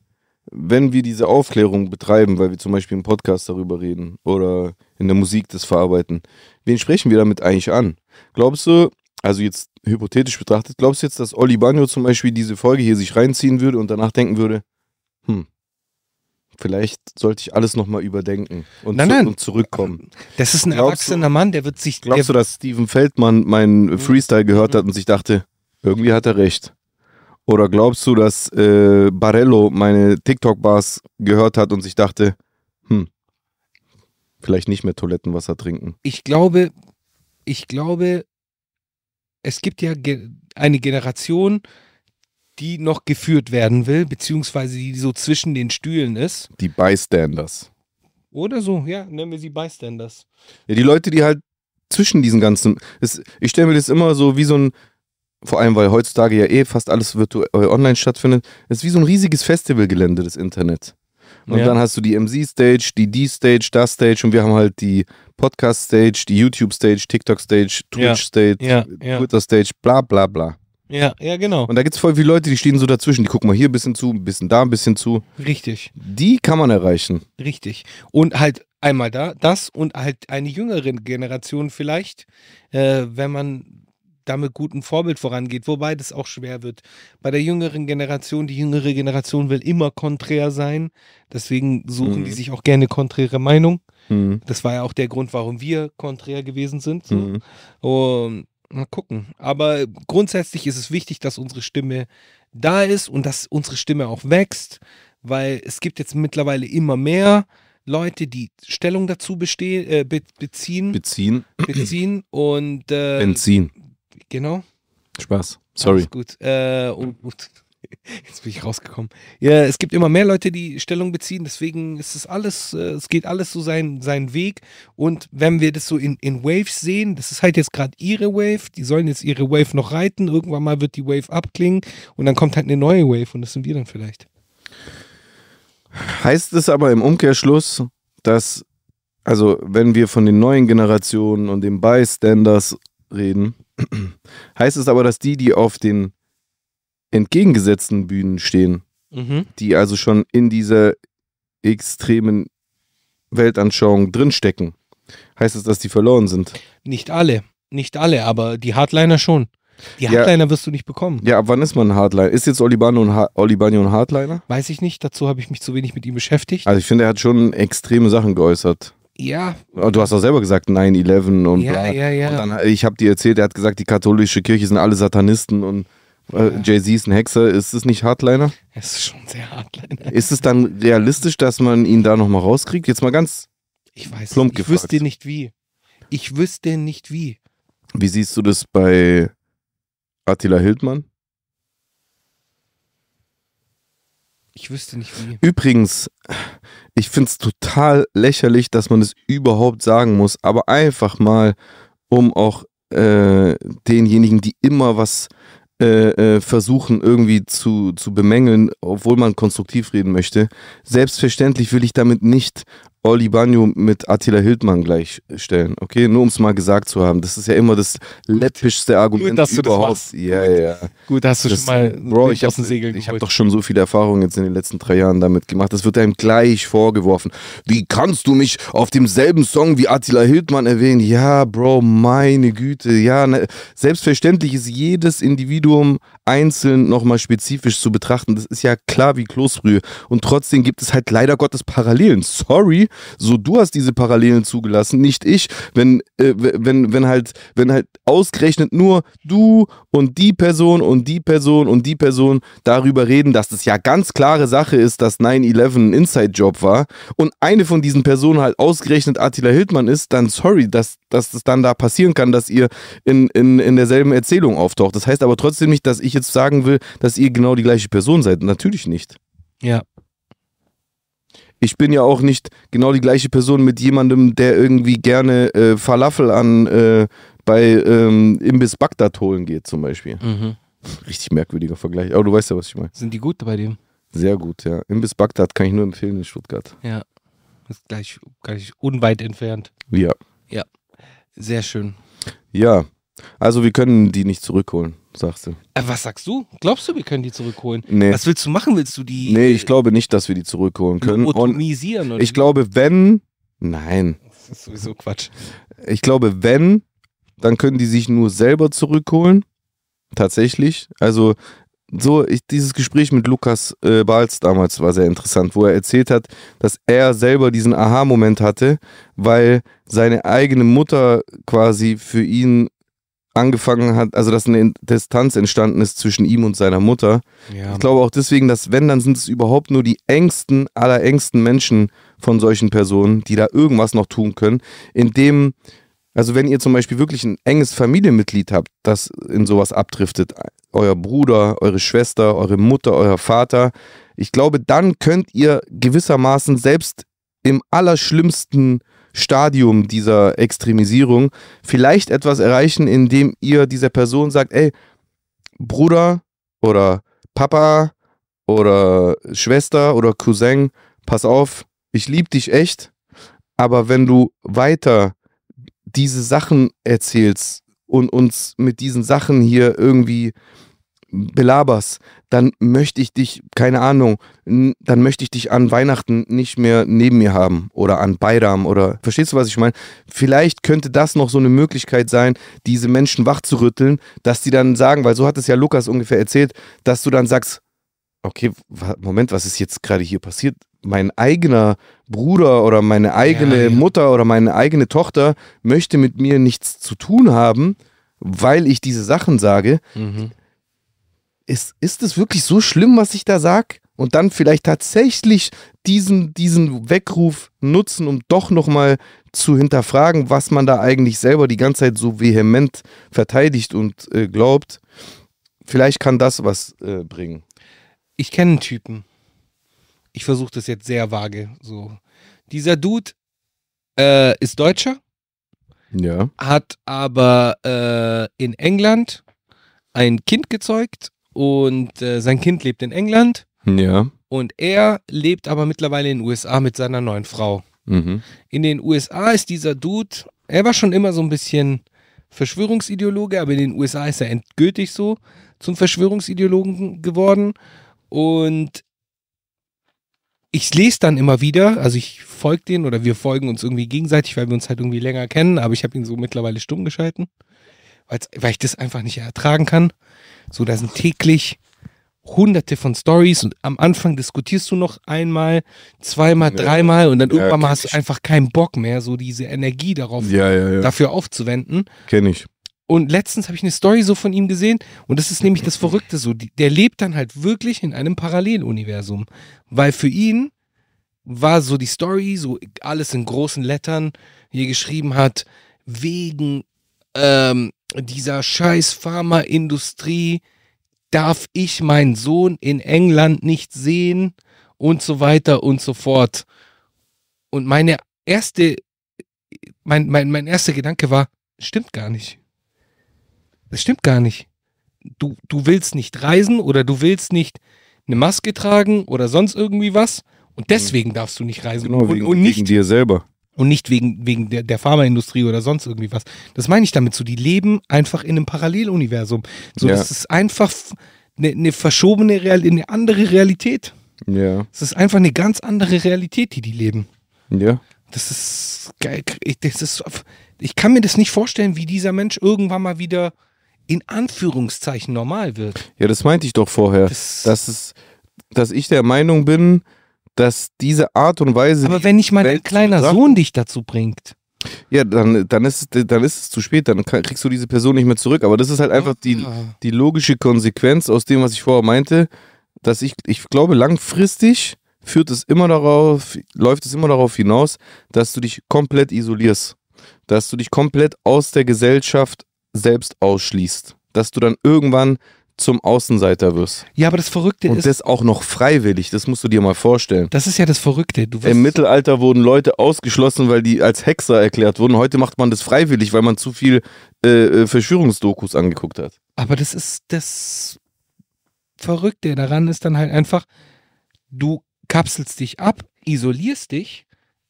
wenn wir diese Aufklärung betreiben, weil wir zum Beispiel im Podcast darüber reden oder in der Musik das verarbeiten, wen sprechen wir damit eigentlich an? Glaubst du, also jetzt hypothetisch betrachtet, glaubst du jetzt, dass Oli Bagno zum Beispiel diese Folge hier sich reinziehen würde und danach denken würde, hm, vielleicht sollte ich alles nochmal überdenken und, Nein, zu, nein. und zurückkommen? Das ist ein Glaubst du- erwachsener Mann, der wird sich. Glaubst du, dass Steven Feldmann meinen Freestyle gehört hat und sich dachte, irgendwie hat er recht? Oder glaubst du, dass äh, Barello meine TikTok-Bars gehört hat und sich dachte, hm, vielleicht nicht mehr Toilettenwasser trinken? ich glaube, ich glaube, es gibt ja eine Generation, die noch geführt werden will, beziehungsweise die so zwischen den Stühlen ist. Die Bystanders. Oder so, ja, nennen wir sie Bystanders. Ja, die Leute, die halt zwischen diesen ganzen. Es, ich stelle mir das immer so wie so ein. Vor allem, weil heutzutage ja eh fast alles virtuell online stattfindet. Es ist wie so ein riesiges Festivalgelände, das Internet. Und Ja. dann hast du die MC-Stage, die D-Stage, das Stage und wir haben halt die Podcast-Stage, die YouTube-Stage, TikTok-Stage. Twitch-Stage, Ja, ja. Twitter-Stage, bla bla bla. Ja, ja, genau. Und da gibt es voll viele Leute, die stehen so dazwischen. Die gucken mal hier ein bisschen zu, ein bisschen da ein bisschen zu. Richtig, Die kann man erreichen. richtig. Und halt einmal da, das und halt eine jüngere Generation vielleicht, äh, wenn man da mit gutem Vorbild vorangeht, wobei das auch schwer wird. Bei der jüngeren Generation, die jüngere Generation will immer konträr sein, deswegen suchen Mhm. die sich auch gerne konträre Meinung. Mhm. Das war ja auch der Grund, warum wir konträr gewesen sind. So. Mhm. Und mal gucken. Aber grundsätzlich ist es wichtig, dass unsere Stimme da ist und dass unsere Stimme auch wächst, weil es gibt jetzt mittlerweile immer mehr Leute, die Stellung dazu bestehen, äh, be beziehen, Beziehen. beziehen und äh, Benzin. genau. Spaß. Sorry. Alles gut. Äh, und, und jetzt bin ich rausgekommen. Ja, es gibt immer mehr Leute, die Stellung beziehen, deswegen ist es alles, äh, es geht alles so seinen, seinen Weg. Und wenn wir das so in, in Waves sehen, das ist halt jetzt gerade ihre Wave, die sollen jetzt ihre Wave noch reiten, irgendwann mal wird die Wave abklingen und dann kommt halt eine neue Wave und das sind wir dann vielleicht. Heißt es aber im Umkehrschluss, dass, also wenn wir von den neuen Generationen und den Bystanders reden, heißt es aber, dass die, die auf den entgegengesetzten Bühnen stehen, Mhm. die also schon in dieser extremen Weltanschauung drinstecken, heißt es, dass die verloren sind. Nicht alle, nicht alle, aber die Hardliner schon. Die Ja. Hardliner wirst du nicht bekommen. Ja, ab wann ist man ein Hardliner? Ist jetzt Olibano ein, ha Olibano ein Hardliner? Weiß ich nicht, dazu habe ich mich zu wenig mit ihm beschäftigt. Also ich finde, er hat schon extreme Sachen geäußert. Ja, Du hast auch selber gesagt 9-11 und ja, bla. ja, ja. Und dann, ich habe dir erzählt, er hat gesagt, die katholische Kirche sind alle Satanisten und Jay-Z ist ein Hexer. Ist es nicht Hardliner? Es ist schon sehr Hardliner. Ist es dann realistisch, dass man ihn da nochmal rauskriegt? Jetzt mal ganz, Ich weiß Plump. Ich gefragt. wüsste nicht wie. Ich wüsste nicht wie. wie siehst du das bei Attila Hildmann? Ich wüsste nicht wie. Übrigens, ich finde es total lächerlich, dass man es überhaupt sagen muss, aber einfach mal, um auch äh, denjenigen, die immer was äh, äh, versuchen irgendwie zu, zu bemängeln, obwohl man konstruktiv reden möchte. Selbstverständlich will ich damit nicht Oli Banyo mit Attila Hildmann gleichstellen, okay? Nur um es mal gesagt zu haben. Das ist ja immer das läppischste Argument dass du das überhaupt. machst. ja, ja. Gut, hast du Das- schon mal Bro, ich aus den habe Segeln ich hab geholt. doch schon so viele Erfahrungen jetzt in den letzten drei Jahren damit gemacht. Das wird einem gleich vorgeworfen. Wie kannst du mich auf demselben Song wie Attila Hildmann erwähnen? Ja, Bro, meine Güte. Ja, ne, selbstverständlich ist jedes Individuum einzeln nochmal spezifisch zu betrachten. Das ist ja klar wie Kloßbrühe. Und trotzdem gibt es halt leider Gottes Parallelen. Sorry, So, du hast diese Parallelen zugelassen, nicht ich. Wenn, äh, wenn, wenn halt, wenn halt ausgerechnet nur du und die Person und die Person und die Person darüber reden, dass das ja ganz klare Sache ist, dass 9-11 ein Inside-Job war und eine von diesen Personen halt ausgerechnet Attila Hildmann ist, dann sorry, dass, dass das dann da passieren kann, dass ihr in, in, in derselben Erzählung auftaucht. Das heißt aber trotzdem nicht, dass ich jetzt sagen will, dass ihr genau die gleiche Person seid. Natürlich nicht. Ja. Ich bin ja auch nicht genau die gleiche Person mit jemandem, der irgendwie gerne äh, Falafel an äh, bei ähm, Imbiss Bagdad holen geht, zum Beispiel. Mhm. Richtig merkwürdiger Vergleich. Aber du weißt ja, was ich meine. Sind die gut bei dem? Sehr gut, ja. Imbiss Bagdad kann ich nur empfehlen in Stuttgart. Ja. Ist gleich, gleich unweit entfernt. Ja. Sehr schön. Ja. Also wir können die nicht zurückholen, sagst du. Äh, was sagst du? Glaubst du, wir können die zurückholen? Nee. Was willst du machen? Willst du die Nee, ich glaube nicht, dass wir die zurückholen können. Lobotomisieren? oder ich wie? glaube, wenn. Nein. Das ist sowieso Quatsch. Ich glaube, wenn, dann können die sich nur selber zurückholen. Tatsächlich. Also, so, ich, dieses Gespräch mit Lukas äh, Balz damals war sehr interessant, wo er erzählt hat, dass er selber diesen Aha-Moment hatte, weil seine eigene Mutter quasi für ihn angefangen hat, also dass eine Distanz entstanden ist zwischen ihm und seiner Mutter. Ja. Ich glaube auch deswegen, dass wenn, dann sind es überhaupt nur die engsten, allerengsten Menschen von solchen Personen, die da irgendwas noch tun können, indem, also wenn ihr zum Beispiel wirklich ein enges Familienmitglied habt, das in sowas abdriftet, euer Bruder, eure Schwester, eure Mutter, euer Vater, ich glaube, dann könnt ihr gewissermaßen selbst im allerschlimmsten Stadium dieser Extremisierung vielleicht etwas erreichen, indem ihr dieser Person sagt, ey, Bruder oder Papa oder Schwester oder Cousin, pass auf, ich liebe dich echt, aber wenn du weiter diese Sachen erzählst und uns mit diesen Sachen hier irgendwie belaberst, dann möchte ich dich, keine Ahnung, dann möchte ich dich an Weihnachten nicht mehr neben mir haben oder an Bayram oder, verstehst du, was ich meine? Vielleicht könnte das noch so eine Möglichkeit sein, diese Menschen wachzurütteln, dass die dann sagen, weil so hat es ja Lukas ungefähr erzählt, dass du dann sagst, okay, Moment, was ist jetzt gerade hier passiert? Mein eigener Bruder oder meine eigene Ja, ja. Mutter oder meine eigene Tochter möchte mit mir nichts zu tun haben, weil ich diese Sachen sage. Mhm. Ist, ist es wirklich so schlimm, was ich da sag? Und dann vielleicht tatsächlich diesen, diesen Weckruf nutzen, um doch nochmal zu hinterfragen, was man da eigentlich selber die ganze Zeit so vehement verteidigt und äh, glaubt. Vielleicht kann das was äh, bringen. Ich kenne einen Typen. Ich versuche das jetzt sehr vage. So. Dieser Dude äh, ist Deutscher, Ja. hat aber äh, in England ein Kind gezeugt und äh, sein Kind lebt in England Ja. und er lebt aber mittlerweile in den USA mit seiner neuen Frau. Mhm. In den USA ist dieser Dude, er war schon immer so ein bisschen Verschwörungsideologe, aber in den USA ist er endgültig so zum Verschwörungsideologen geworden. Und ich lese dann immer wieder, also ich folge den oder wir folgen uns irgendwie gegenseitig, weil wir uns halt irgendwie länger kennen, aber ich habe ihn so mittlerweile stumm geschalten, weil ich das einfach nicht ertragen kann. So, da sind täglich hunderte von Stories und am Anfang diskutierst du noch einmal, zweimal, Ja. dreimal und dann Ja, irgendwann mal hast du einfach keinen Bock mehr, so diese Energie darauf, Ja, dafür aufzuwenden. Kenne ich. Und letztens habe ich eine Story so von ihm gesehen und das ist nämlich das Verrückte so. Der lebt dann halt wirklich in einem Paralleluniversum, weil für ihn war so die Story, so alles in großen Lettern hier geschrieben hat, wegen ähm, dieser scheiß Pharmaindustrie darf ich meinen Sohn in England nicht sehen und so weiter und so fort. Und meine erste, mein, mein, mein erster Gedanke war, stimmt gar nicht. Das stimmt gar nicht. Du, du willst nicht reisen oder du willst nicht eine Maske tragen oder sonst irgendwie was und deswegen darfst du nicht reisen Genau, und, wegen, und wegen nicht dir selber. Und nicht wegen, wegen der, der Pharmaindustrie oder sonst irgendwie was. Das meine ich damit so. Die leben einfach in einem Paralleluniversum. So, Ja. das ist einfach eine, eine verschobene Real, eine andere Realität. Ja. Es ist einfach eine ganz andere Realität, die die leben. Ja. Das ist geil. Ich, das ist, ich kann mir das nicht vorstellen, wie dieser Mensch irgendwann mal wieder in Anführungszeichen normal wird. Ja, das meinte ich doch vorher. Das, dass, es, dass ich der Meinung bin, dass diese Art und Weise. Aber wenn nicht Welt zu kleiner Sohn dich dazu bringt. Ja, dann, dann, ist, es- dann ist es zu spät, dann kriegst du diese Person nicht mehr zurück. Aber das ist halt einfach die, die logische Konsequenz aus dem, was ich vorher meinte, dass ich, ich glaube, langfristig führt es immer darauf, läuft es immer darauf hinaus, dass du dich komplett isolierst. Dass du dich komplett aus der Gesellschaft selbst ausschließt. Dass du dann irgendwann zum Außenseiter wirst. Ja, aber das Verrückte Und ist, das auch noch freiwillig, das musst du dir mal vorstellen. das ist ja das Verrückte. Im Mittelalter wurden Leute ausgeschlossen, weil die als Hexer erklärt wurden. Heute macht man das freiwillig, weil man zu viel äh, äh, Verschwörungsdokus angeguckt hat. aber das ist das Verrückte daran ist dann halt einfach, du kapselst dich ab, isolierst dich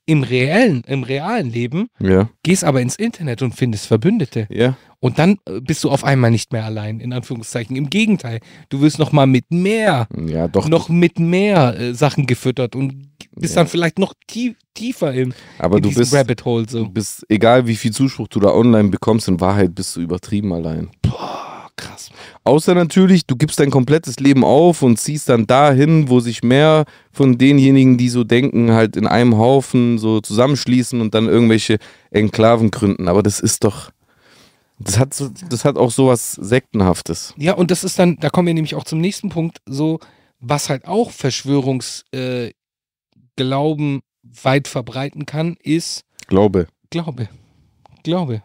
im reellen, im realen Leben, Ja. gehst aber ins Internet und findest Verbündete. Ja. Und dann äh, bist du auf einmal nicht mehr allein, in Anführungszeichen. Im Gegenteil, du wirst noch mal mit mehr, Ja, doch. noch mit mehr äh, Sachen gefüttert und bist Ja. dann vielleicht noch tief, tiefer im, Aber in du bist, Rabbit Hole so. bist, egal wie viel Zuspruch du da online bekommst, in Wahrheit bist du übertrieben allein. Boah, krass. Außer natürlich, du gibst dein komplettes Leben auf und ziehst dann dahin, wo sich mehr von denjenigen, die so denken, halt in einem Haufen so zusammenschließen und dann irgendwelche Enklaven gründen. Aber das ist doch, das hat, so, das hat auch sowas Sektenhaftes. Ja, und das ist dann, da kommen wir nämlich auch zum nächsten Punkt, so, was halt auch Verschwörungsglauben äh, weit verbreiten kann, ist Glaube. Glaube. Glaube.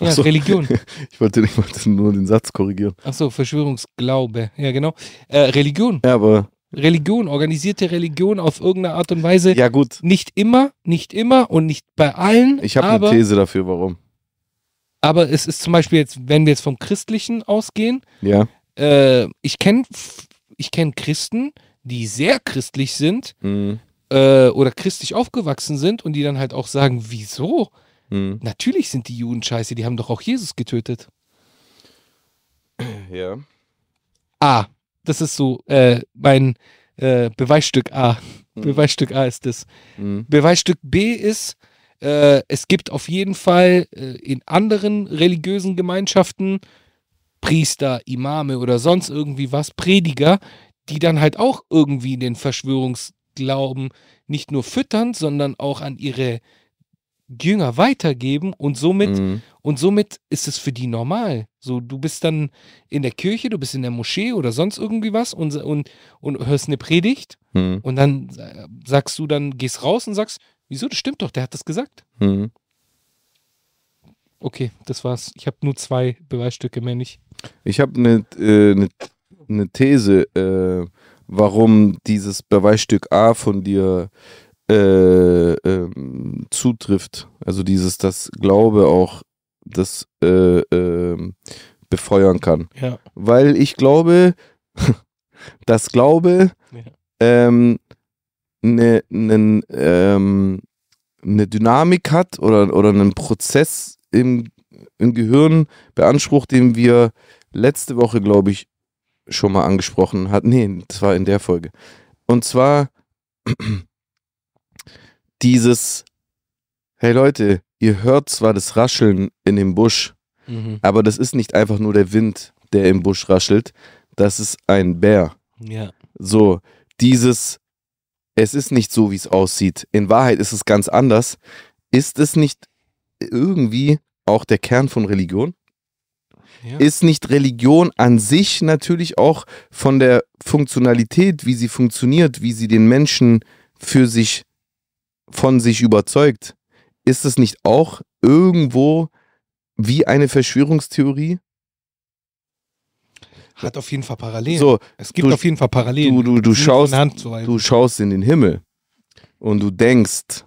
Ja, so. Religion. Ich wollte, ich wollte nur den Satz korrigieren. Achso, Verschwörungsglaube. Ja, genau. Äh, Religion. Ja, aber, Religion, organisierte Religion auf irgendeine Art und Weise. ja gut. Nicht immer, nicht immer und nicht bei allen. Ich habe eine These dafür, warum. aber es ist zum Beispiel jetzt, wenn wir jetzt vom Christlichen ausgehen, Ja. äh, ich kenne ich kenn Christen, die sehr christlich sind Mhm. äh, oder christlich aufgewachsen sind und die dann halt auch sagen, wieso? Mhm. Natürlich sind die Juden scheiße, die haben doch auch Jesus getötet. Ja. A. Das ist so äh, mein äh, Beweisstück A. Mhm. Beweisstück A ist das. Mhm. Beweisstück B ist, äh, es gibt auf jeden Fall äh, in anderen religiösen Gemeinschaften Priester, Imame oder sonst irgendwie was, Prediger, die dann halt auch irgendwie den Verschwörungsglauben nicht nur füttern, sondern auch an ihre Jünger weitergeben und somit Mhm. und somit ist es für die normal. So, du bist dann in der Kirche, du bist in der Moschee oder sonst irgendwie was und, und, und hörst eine Predigt Mhm. und dann sagst du dann, gehst raus und sagst, wieso, das stimmt doch, der hat das gesagt. Mhm. Okay, das war's. Ich habe nur zwei Beweisstücke mehr nicht. Ich habe eine äh, ne, ne These, äh, warum dieses Beweisstück A von dir äh, ähm, zutrifft. Also dieses, das Glaube auch das äh, ähm, befeuern kann. Ja. Weil ich glaube, dass Glaube Ja. ähm, eine ne, ähm, ne Dynamik hat oder, oder einen Prozess im, im Gehirn beansprucht, den wir letzte Woche, glaube ich, schon mal angesprochen hatten. Nee, das war in der Folge. Und zwar dieses, hey Leute, ihr hört zwar das Rascheln in dem Busch, Mhm. aber das ist nicht einfach nur der Wind, der im Busch raschelt, das ist ein Bär. Ja. So, dieses, es ist nicht so, wie es aussieht. In Wahrheit ist es ganz anders. Ist es nicht irgendwie auch der Kern von Religion? ja. Ist nicht Religion an sich natürlich auch von der Funktionalität, wie sie funktioniert, wie sie den Menschen für sich, von sich überzeugt, ist es nicht auch irgendwo wie eine Verschwörungstheorie? Hat auf jeden Fall Parallelen. So, es gibt du- auf jeden Fall Parallelen. du, du, du schaust, du schaust in den Himmel und du denkst,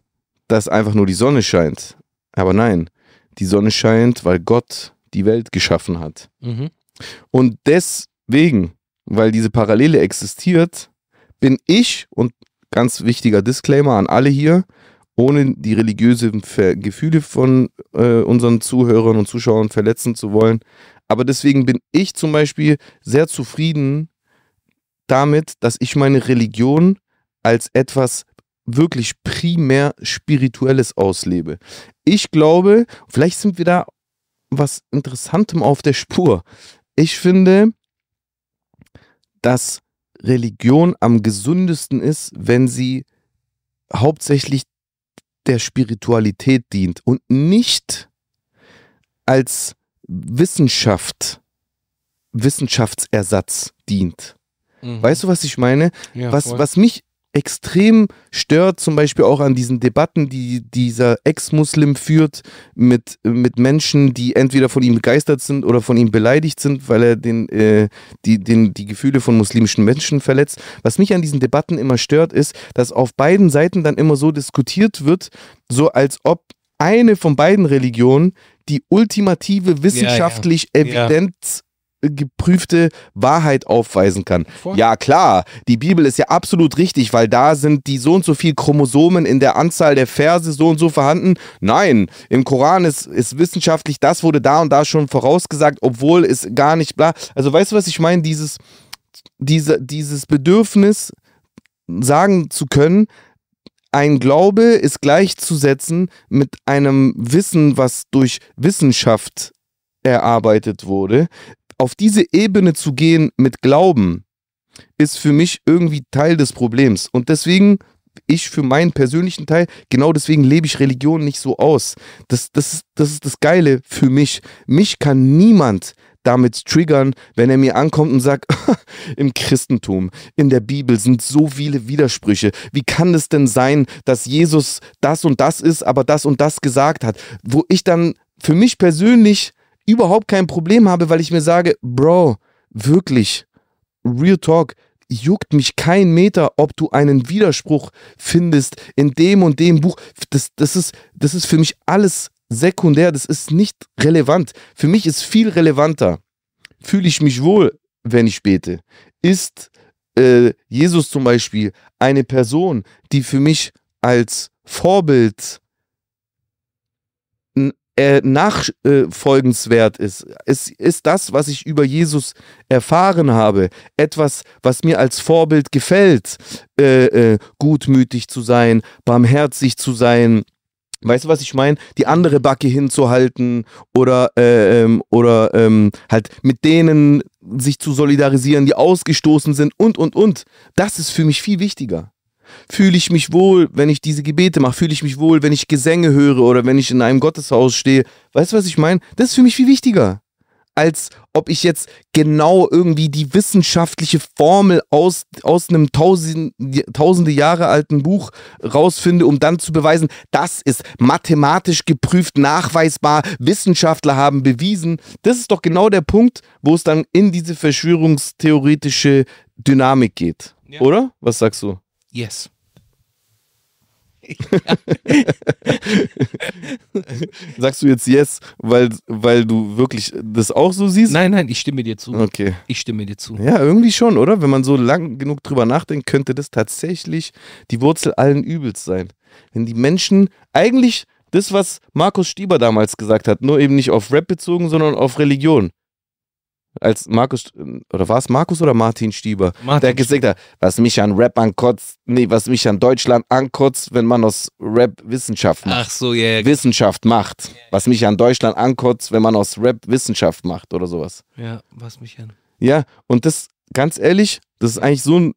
dass einfach nur die Sonne scheint. Aber nein, die Sonne scheint, weil Gott die Welt geschaffen hat. Mhm. Und deswegen, weil diese Parallele existiert, bin ich, und ganz wichtiger Disclaimer an alle hier, ohne die religiösen Ver Gefühle von äh, unseren Zuhörern und Zuschauern verletzen zu wollen, aber deswegen bin ich zum Beispiel sehr zufrieden damit, dass ich meine Religion als etwas wirklich primär Spirituelles auslebe. Ich glaube, vielleicht sind wir da was Interessantem auf der Spur. Ich finde, dass Religion am gesündesten ist, wenn sie hauptsächlich der Spiritualität dient und nicht als Wissenschaft, Wissenschaftsersatz dient. Mhm. Weißt du, was ich meine? Ja, was, voll. was mich extrem stört, zum Beispiel auch an diesen Debatten, die dieser Ex-Muslim führt mit, mit Menschen, die entweder von ihm begeistert sind oder von ihm beleidigt sind, weil er den, äh, die, den, die Gefühle von muslimischen Menschen verletzt. Was mich an diesen Debatten immer stört, ist, dass auf beiden Seiten dann immer so diskutiert wird, so als ob eine von beiden Religionen die ultimative wissenschaftlich Ja. evident geprüfte Wahrheit aufweisen kann. Voll. Ja, klar, die Bibel ist ja absolut richtig, weil da sind die so und so viel Chromosomen in der Anzahl der Verse so und so vorhanden. Nein, im Koran ist, ist wissenschaftlich, das wurde da und da schon vorausgesagt, obwohl es gar nicht bla. Also weißt du, was ich meine? Dieses, diese, dieses Bedürfnis, sagen zu können, ein Glaube ist gleichzusetzen mit einem Wissen, was durch Wissenschaft erarbeitet wurde. Auf diese Ebene zu gehen mit Glauben, ist für mich irgendwie Teil des Problems. Und deswegen, ich für meinen persönlichen Teil, genau deswegen lebe ich Religion nicht so aus. Das, das, das ist das Geile für mich. Mich kann niemand damit triggern, wenn er mir ankommt und sagt, im Christentum, in der Bibel sind so viele Widersprüche. Wie kann es denn sein, dass Jesus das und das ist, aber das und das gesagt hat? Wo ich dann für mich persönlich überhaupt kein Problem habe, weil ich mir sage, Bro, wirklich, Real Talk, juckt mich kein Meter, ob du einen Widerspruch findest in dem und dem Buch. Das, das, ist, das ist für mich alles sekundär, das ist nicht relevant. Für mich ist viel relevanter. Fühle ich mich wohl, wenn ich bete? Ist äh, Jesus zum Beispiel eine Person, die für mich als Vorbild äh, nachfolgenswert ist? ist? Ist das, was ich über Jesus erfahren habe, etwas, was mir als Vorbild gefällt? Äh, äh, gutmütig zu sein, barmherzig zu sein, Weißt du, was ich meine? Die andere Backe hinzuhalten oder, äh, ähm, oder ähm, halt mit denen sich zu solidarisieren, die ausgestoßen sind und, und, und. Das ist für mich viel wichtiger. Fühle ich mich wohl, wenn ich diese Gebete mache? Fühle ich mich wohl, wenn ich Gesänge höre oder wenn ich in einem Gotteshaus stehe? Weißt du, was ich meine? Das ist für mich viel wichtiger. Als ob ich jetzt genau irgendwie die wissenschaftliche Formel aus, aus einem tausend, tausende Jahre alten Buch rausfinde, um dann zu beweisen, das ist mathematisch geprüft, nachweisbar, Wissenschaftler haben bewiesen. Das ist doch genau der Punkt, wo es dann in diese verschwörungstheoretische Dynamik geht. Ja. Oder? Was sagst du? Yes. Sagst du jetzt yes, weil, weil du wirklich das auch so siehst? Nein, nein, ich stimme dir zu. Okay. Ich stimme dir zu. Ja, irgendwie schon, oder? Wenn man so lang genug drüber nachdenkt, könnte das tatsächlich die Wurzel allen Übels sein. Wenn die Menschen eigentlich das, was Markus Stieber damals gesagt hat, nur eben nicht auf Rap bezogen, sondern auf Religion. Als Markus, oder war es Markus oder Martin Stieber? Martin der gesagt hat, was mich an Rap ankotzt, nee, was mich an Deutschland ankotzt, wenn man aus Rap Wissenschaft macht. Ach so, ja, ja. Wissenschaft macht. Was mich an Deutschland ankotzt, wenn man aus Rap Wissenschaft macht oder sowas. Ja, was mich an. Ja, und das, ganz ehrlich, das ist eigentlich so ein,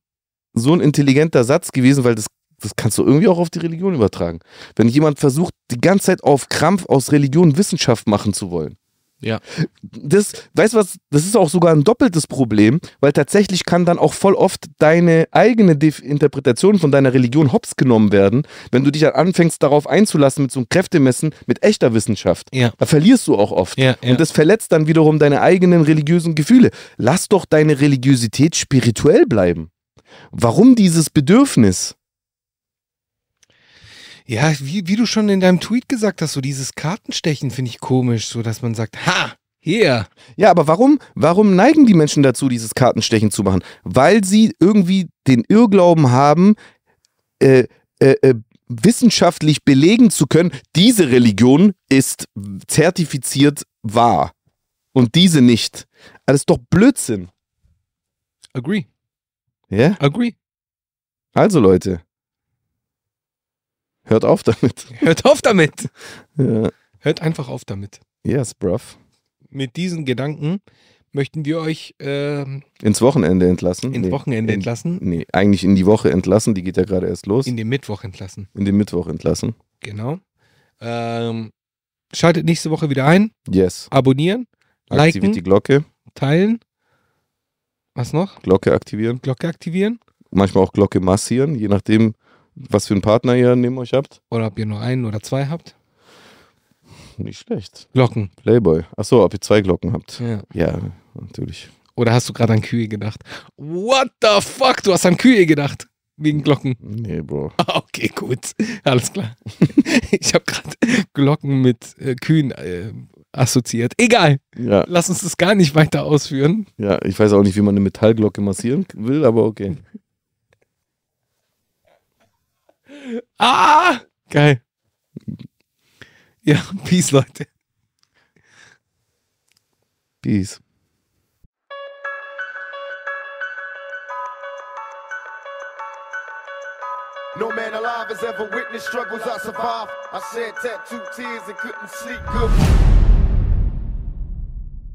so ein intelligenter Satz gewesen, weil das, das kannst du irgendwie auch auf die Religion übertragen. Wenn jemand versucht, die ganze Zeit auf Krampf aus Religion Wissenschaft machen zu wollen. Ja. Das, weißt du was, das ist auch sogar ein doppeltes Problem, weil tatsächlich kann dann auch voll oft deine eigene Def Interpretation von deiner Religion hops genommen werden, wenn du dich dann anfängst darauf einzulassen mit so einem Kräftemessen mit echter Wissenschaft. Ja. Da verlierst du auch oft. Ja, ja. Und das verletzt dann wiederum deine eigenen religiösen Gefühle. Lass doch deine Religiosität spirituell bleiben. Warum dieses Bedürfnis? Ja, wie, wie du schon in deinem Tweet gesagt hast, so dieses Kartenstechen finde ich komisch, so dass man sagt, ha, hier. Ja, aber warum, warum neigen die Menschen dazu, dieses Kartenstechen zu machen? Weil sie irgendwie den Irrglauben haben, äh, äh, äh, wissenschaftlich belegen zu können, diese Religion ist zertifiziert wahr und diese nicht. Das ist doch Blödsinn. Agree, Ja? agree. Also Leute, hört auf damit. Hört auf damit. Ja. Hört einfach auf damit. Yes, bruv. Mit diesen Gedanken möchten wir euch ähm, Ins Wochenende entlassen. ins Wochenende in, entlassen, Nee, eigentlich in die Woche entlassen. Die geht ja gerade erst los. in In, den Mittwoch entlassen. den Mittwoch entlassen. Genau. Ähm, schaltet nächste Woche wieder ein, Yes. abonnieren, Aktiviert liken, die Glocke. teilen. Was noch? Glocke aktivieren. Glocke aktivieren. Manchmal auch Glocke massieren, je nachdem, was für einen Partner ihr neben euch habt. Oder ob ihr nur einen oder zwei habt. Nicht schlecht. Glocken. Playboy. Achso, ob ihr zwei Glocken habt. Ja. Ja, natürlich. Oder hast du gerade an Kühe gedacht? What the fuck? Du hast an Kühe gedacht. Wegen Glocken. Nee, Bro. Ah, Okay, gut. Alles klar. Ich habe gerade Glocken mit äh, Kühen äh, assoziiert. Egal. Ja, Lass uns das gar nicht weiter ausführen. ja, ich weiß auch nicht, wie man eine Metallglocke massieren will, aber okay. Ah! Geil. Ja, Peace, Leute. Peace. No man alive has ever witnessed struggles I survived. I shed tattooed tears and couldn't sleep good.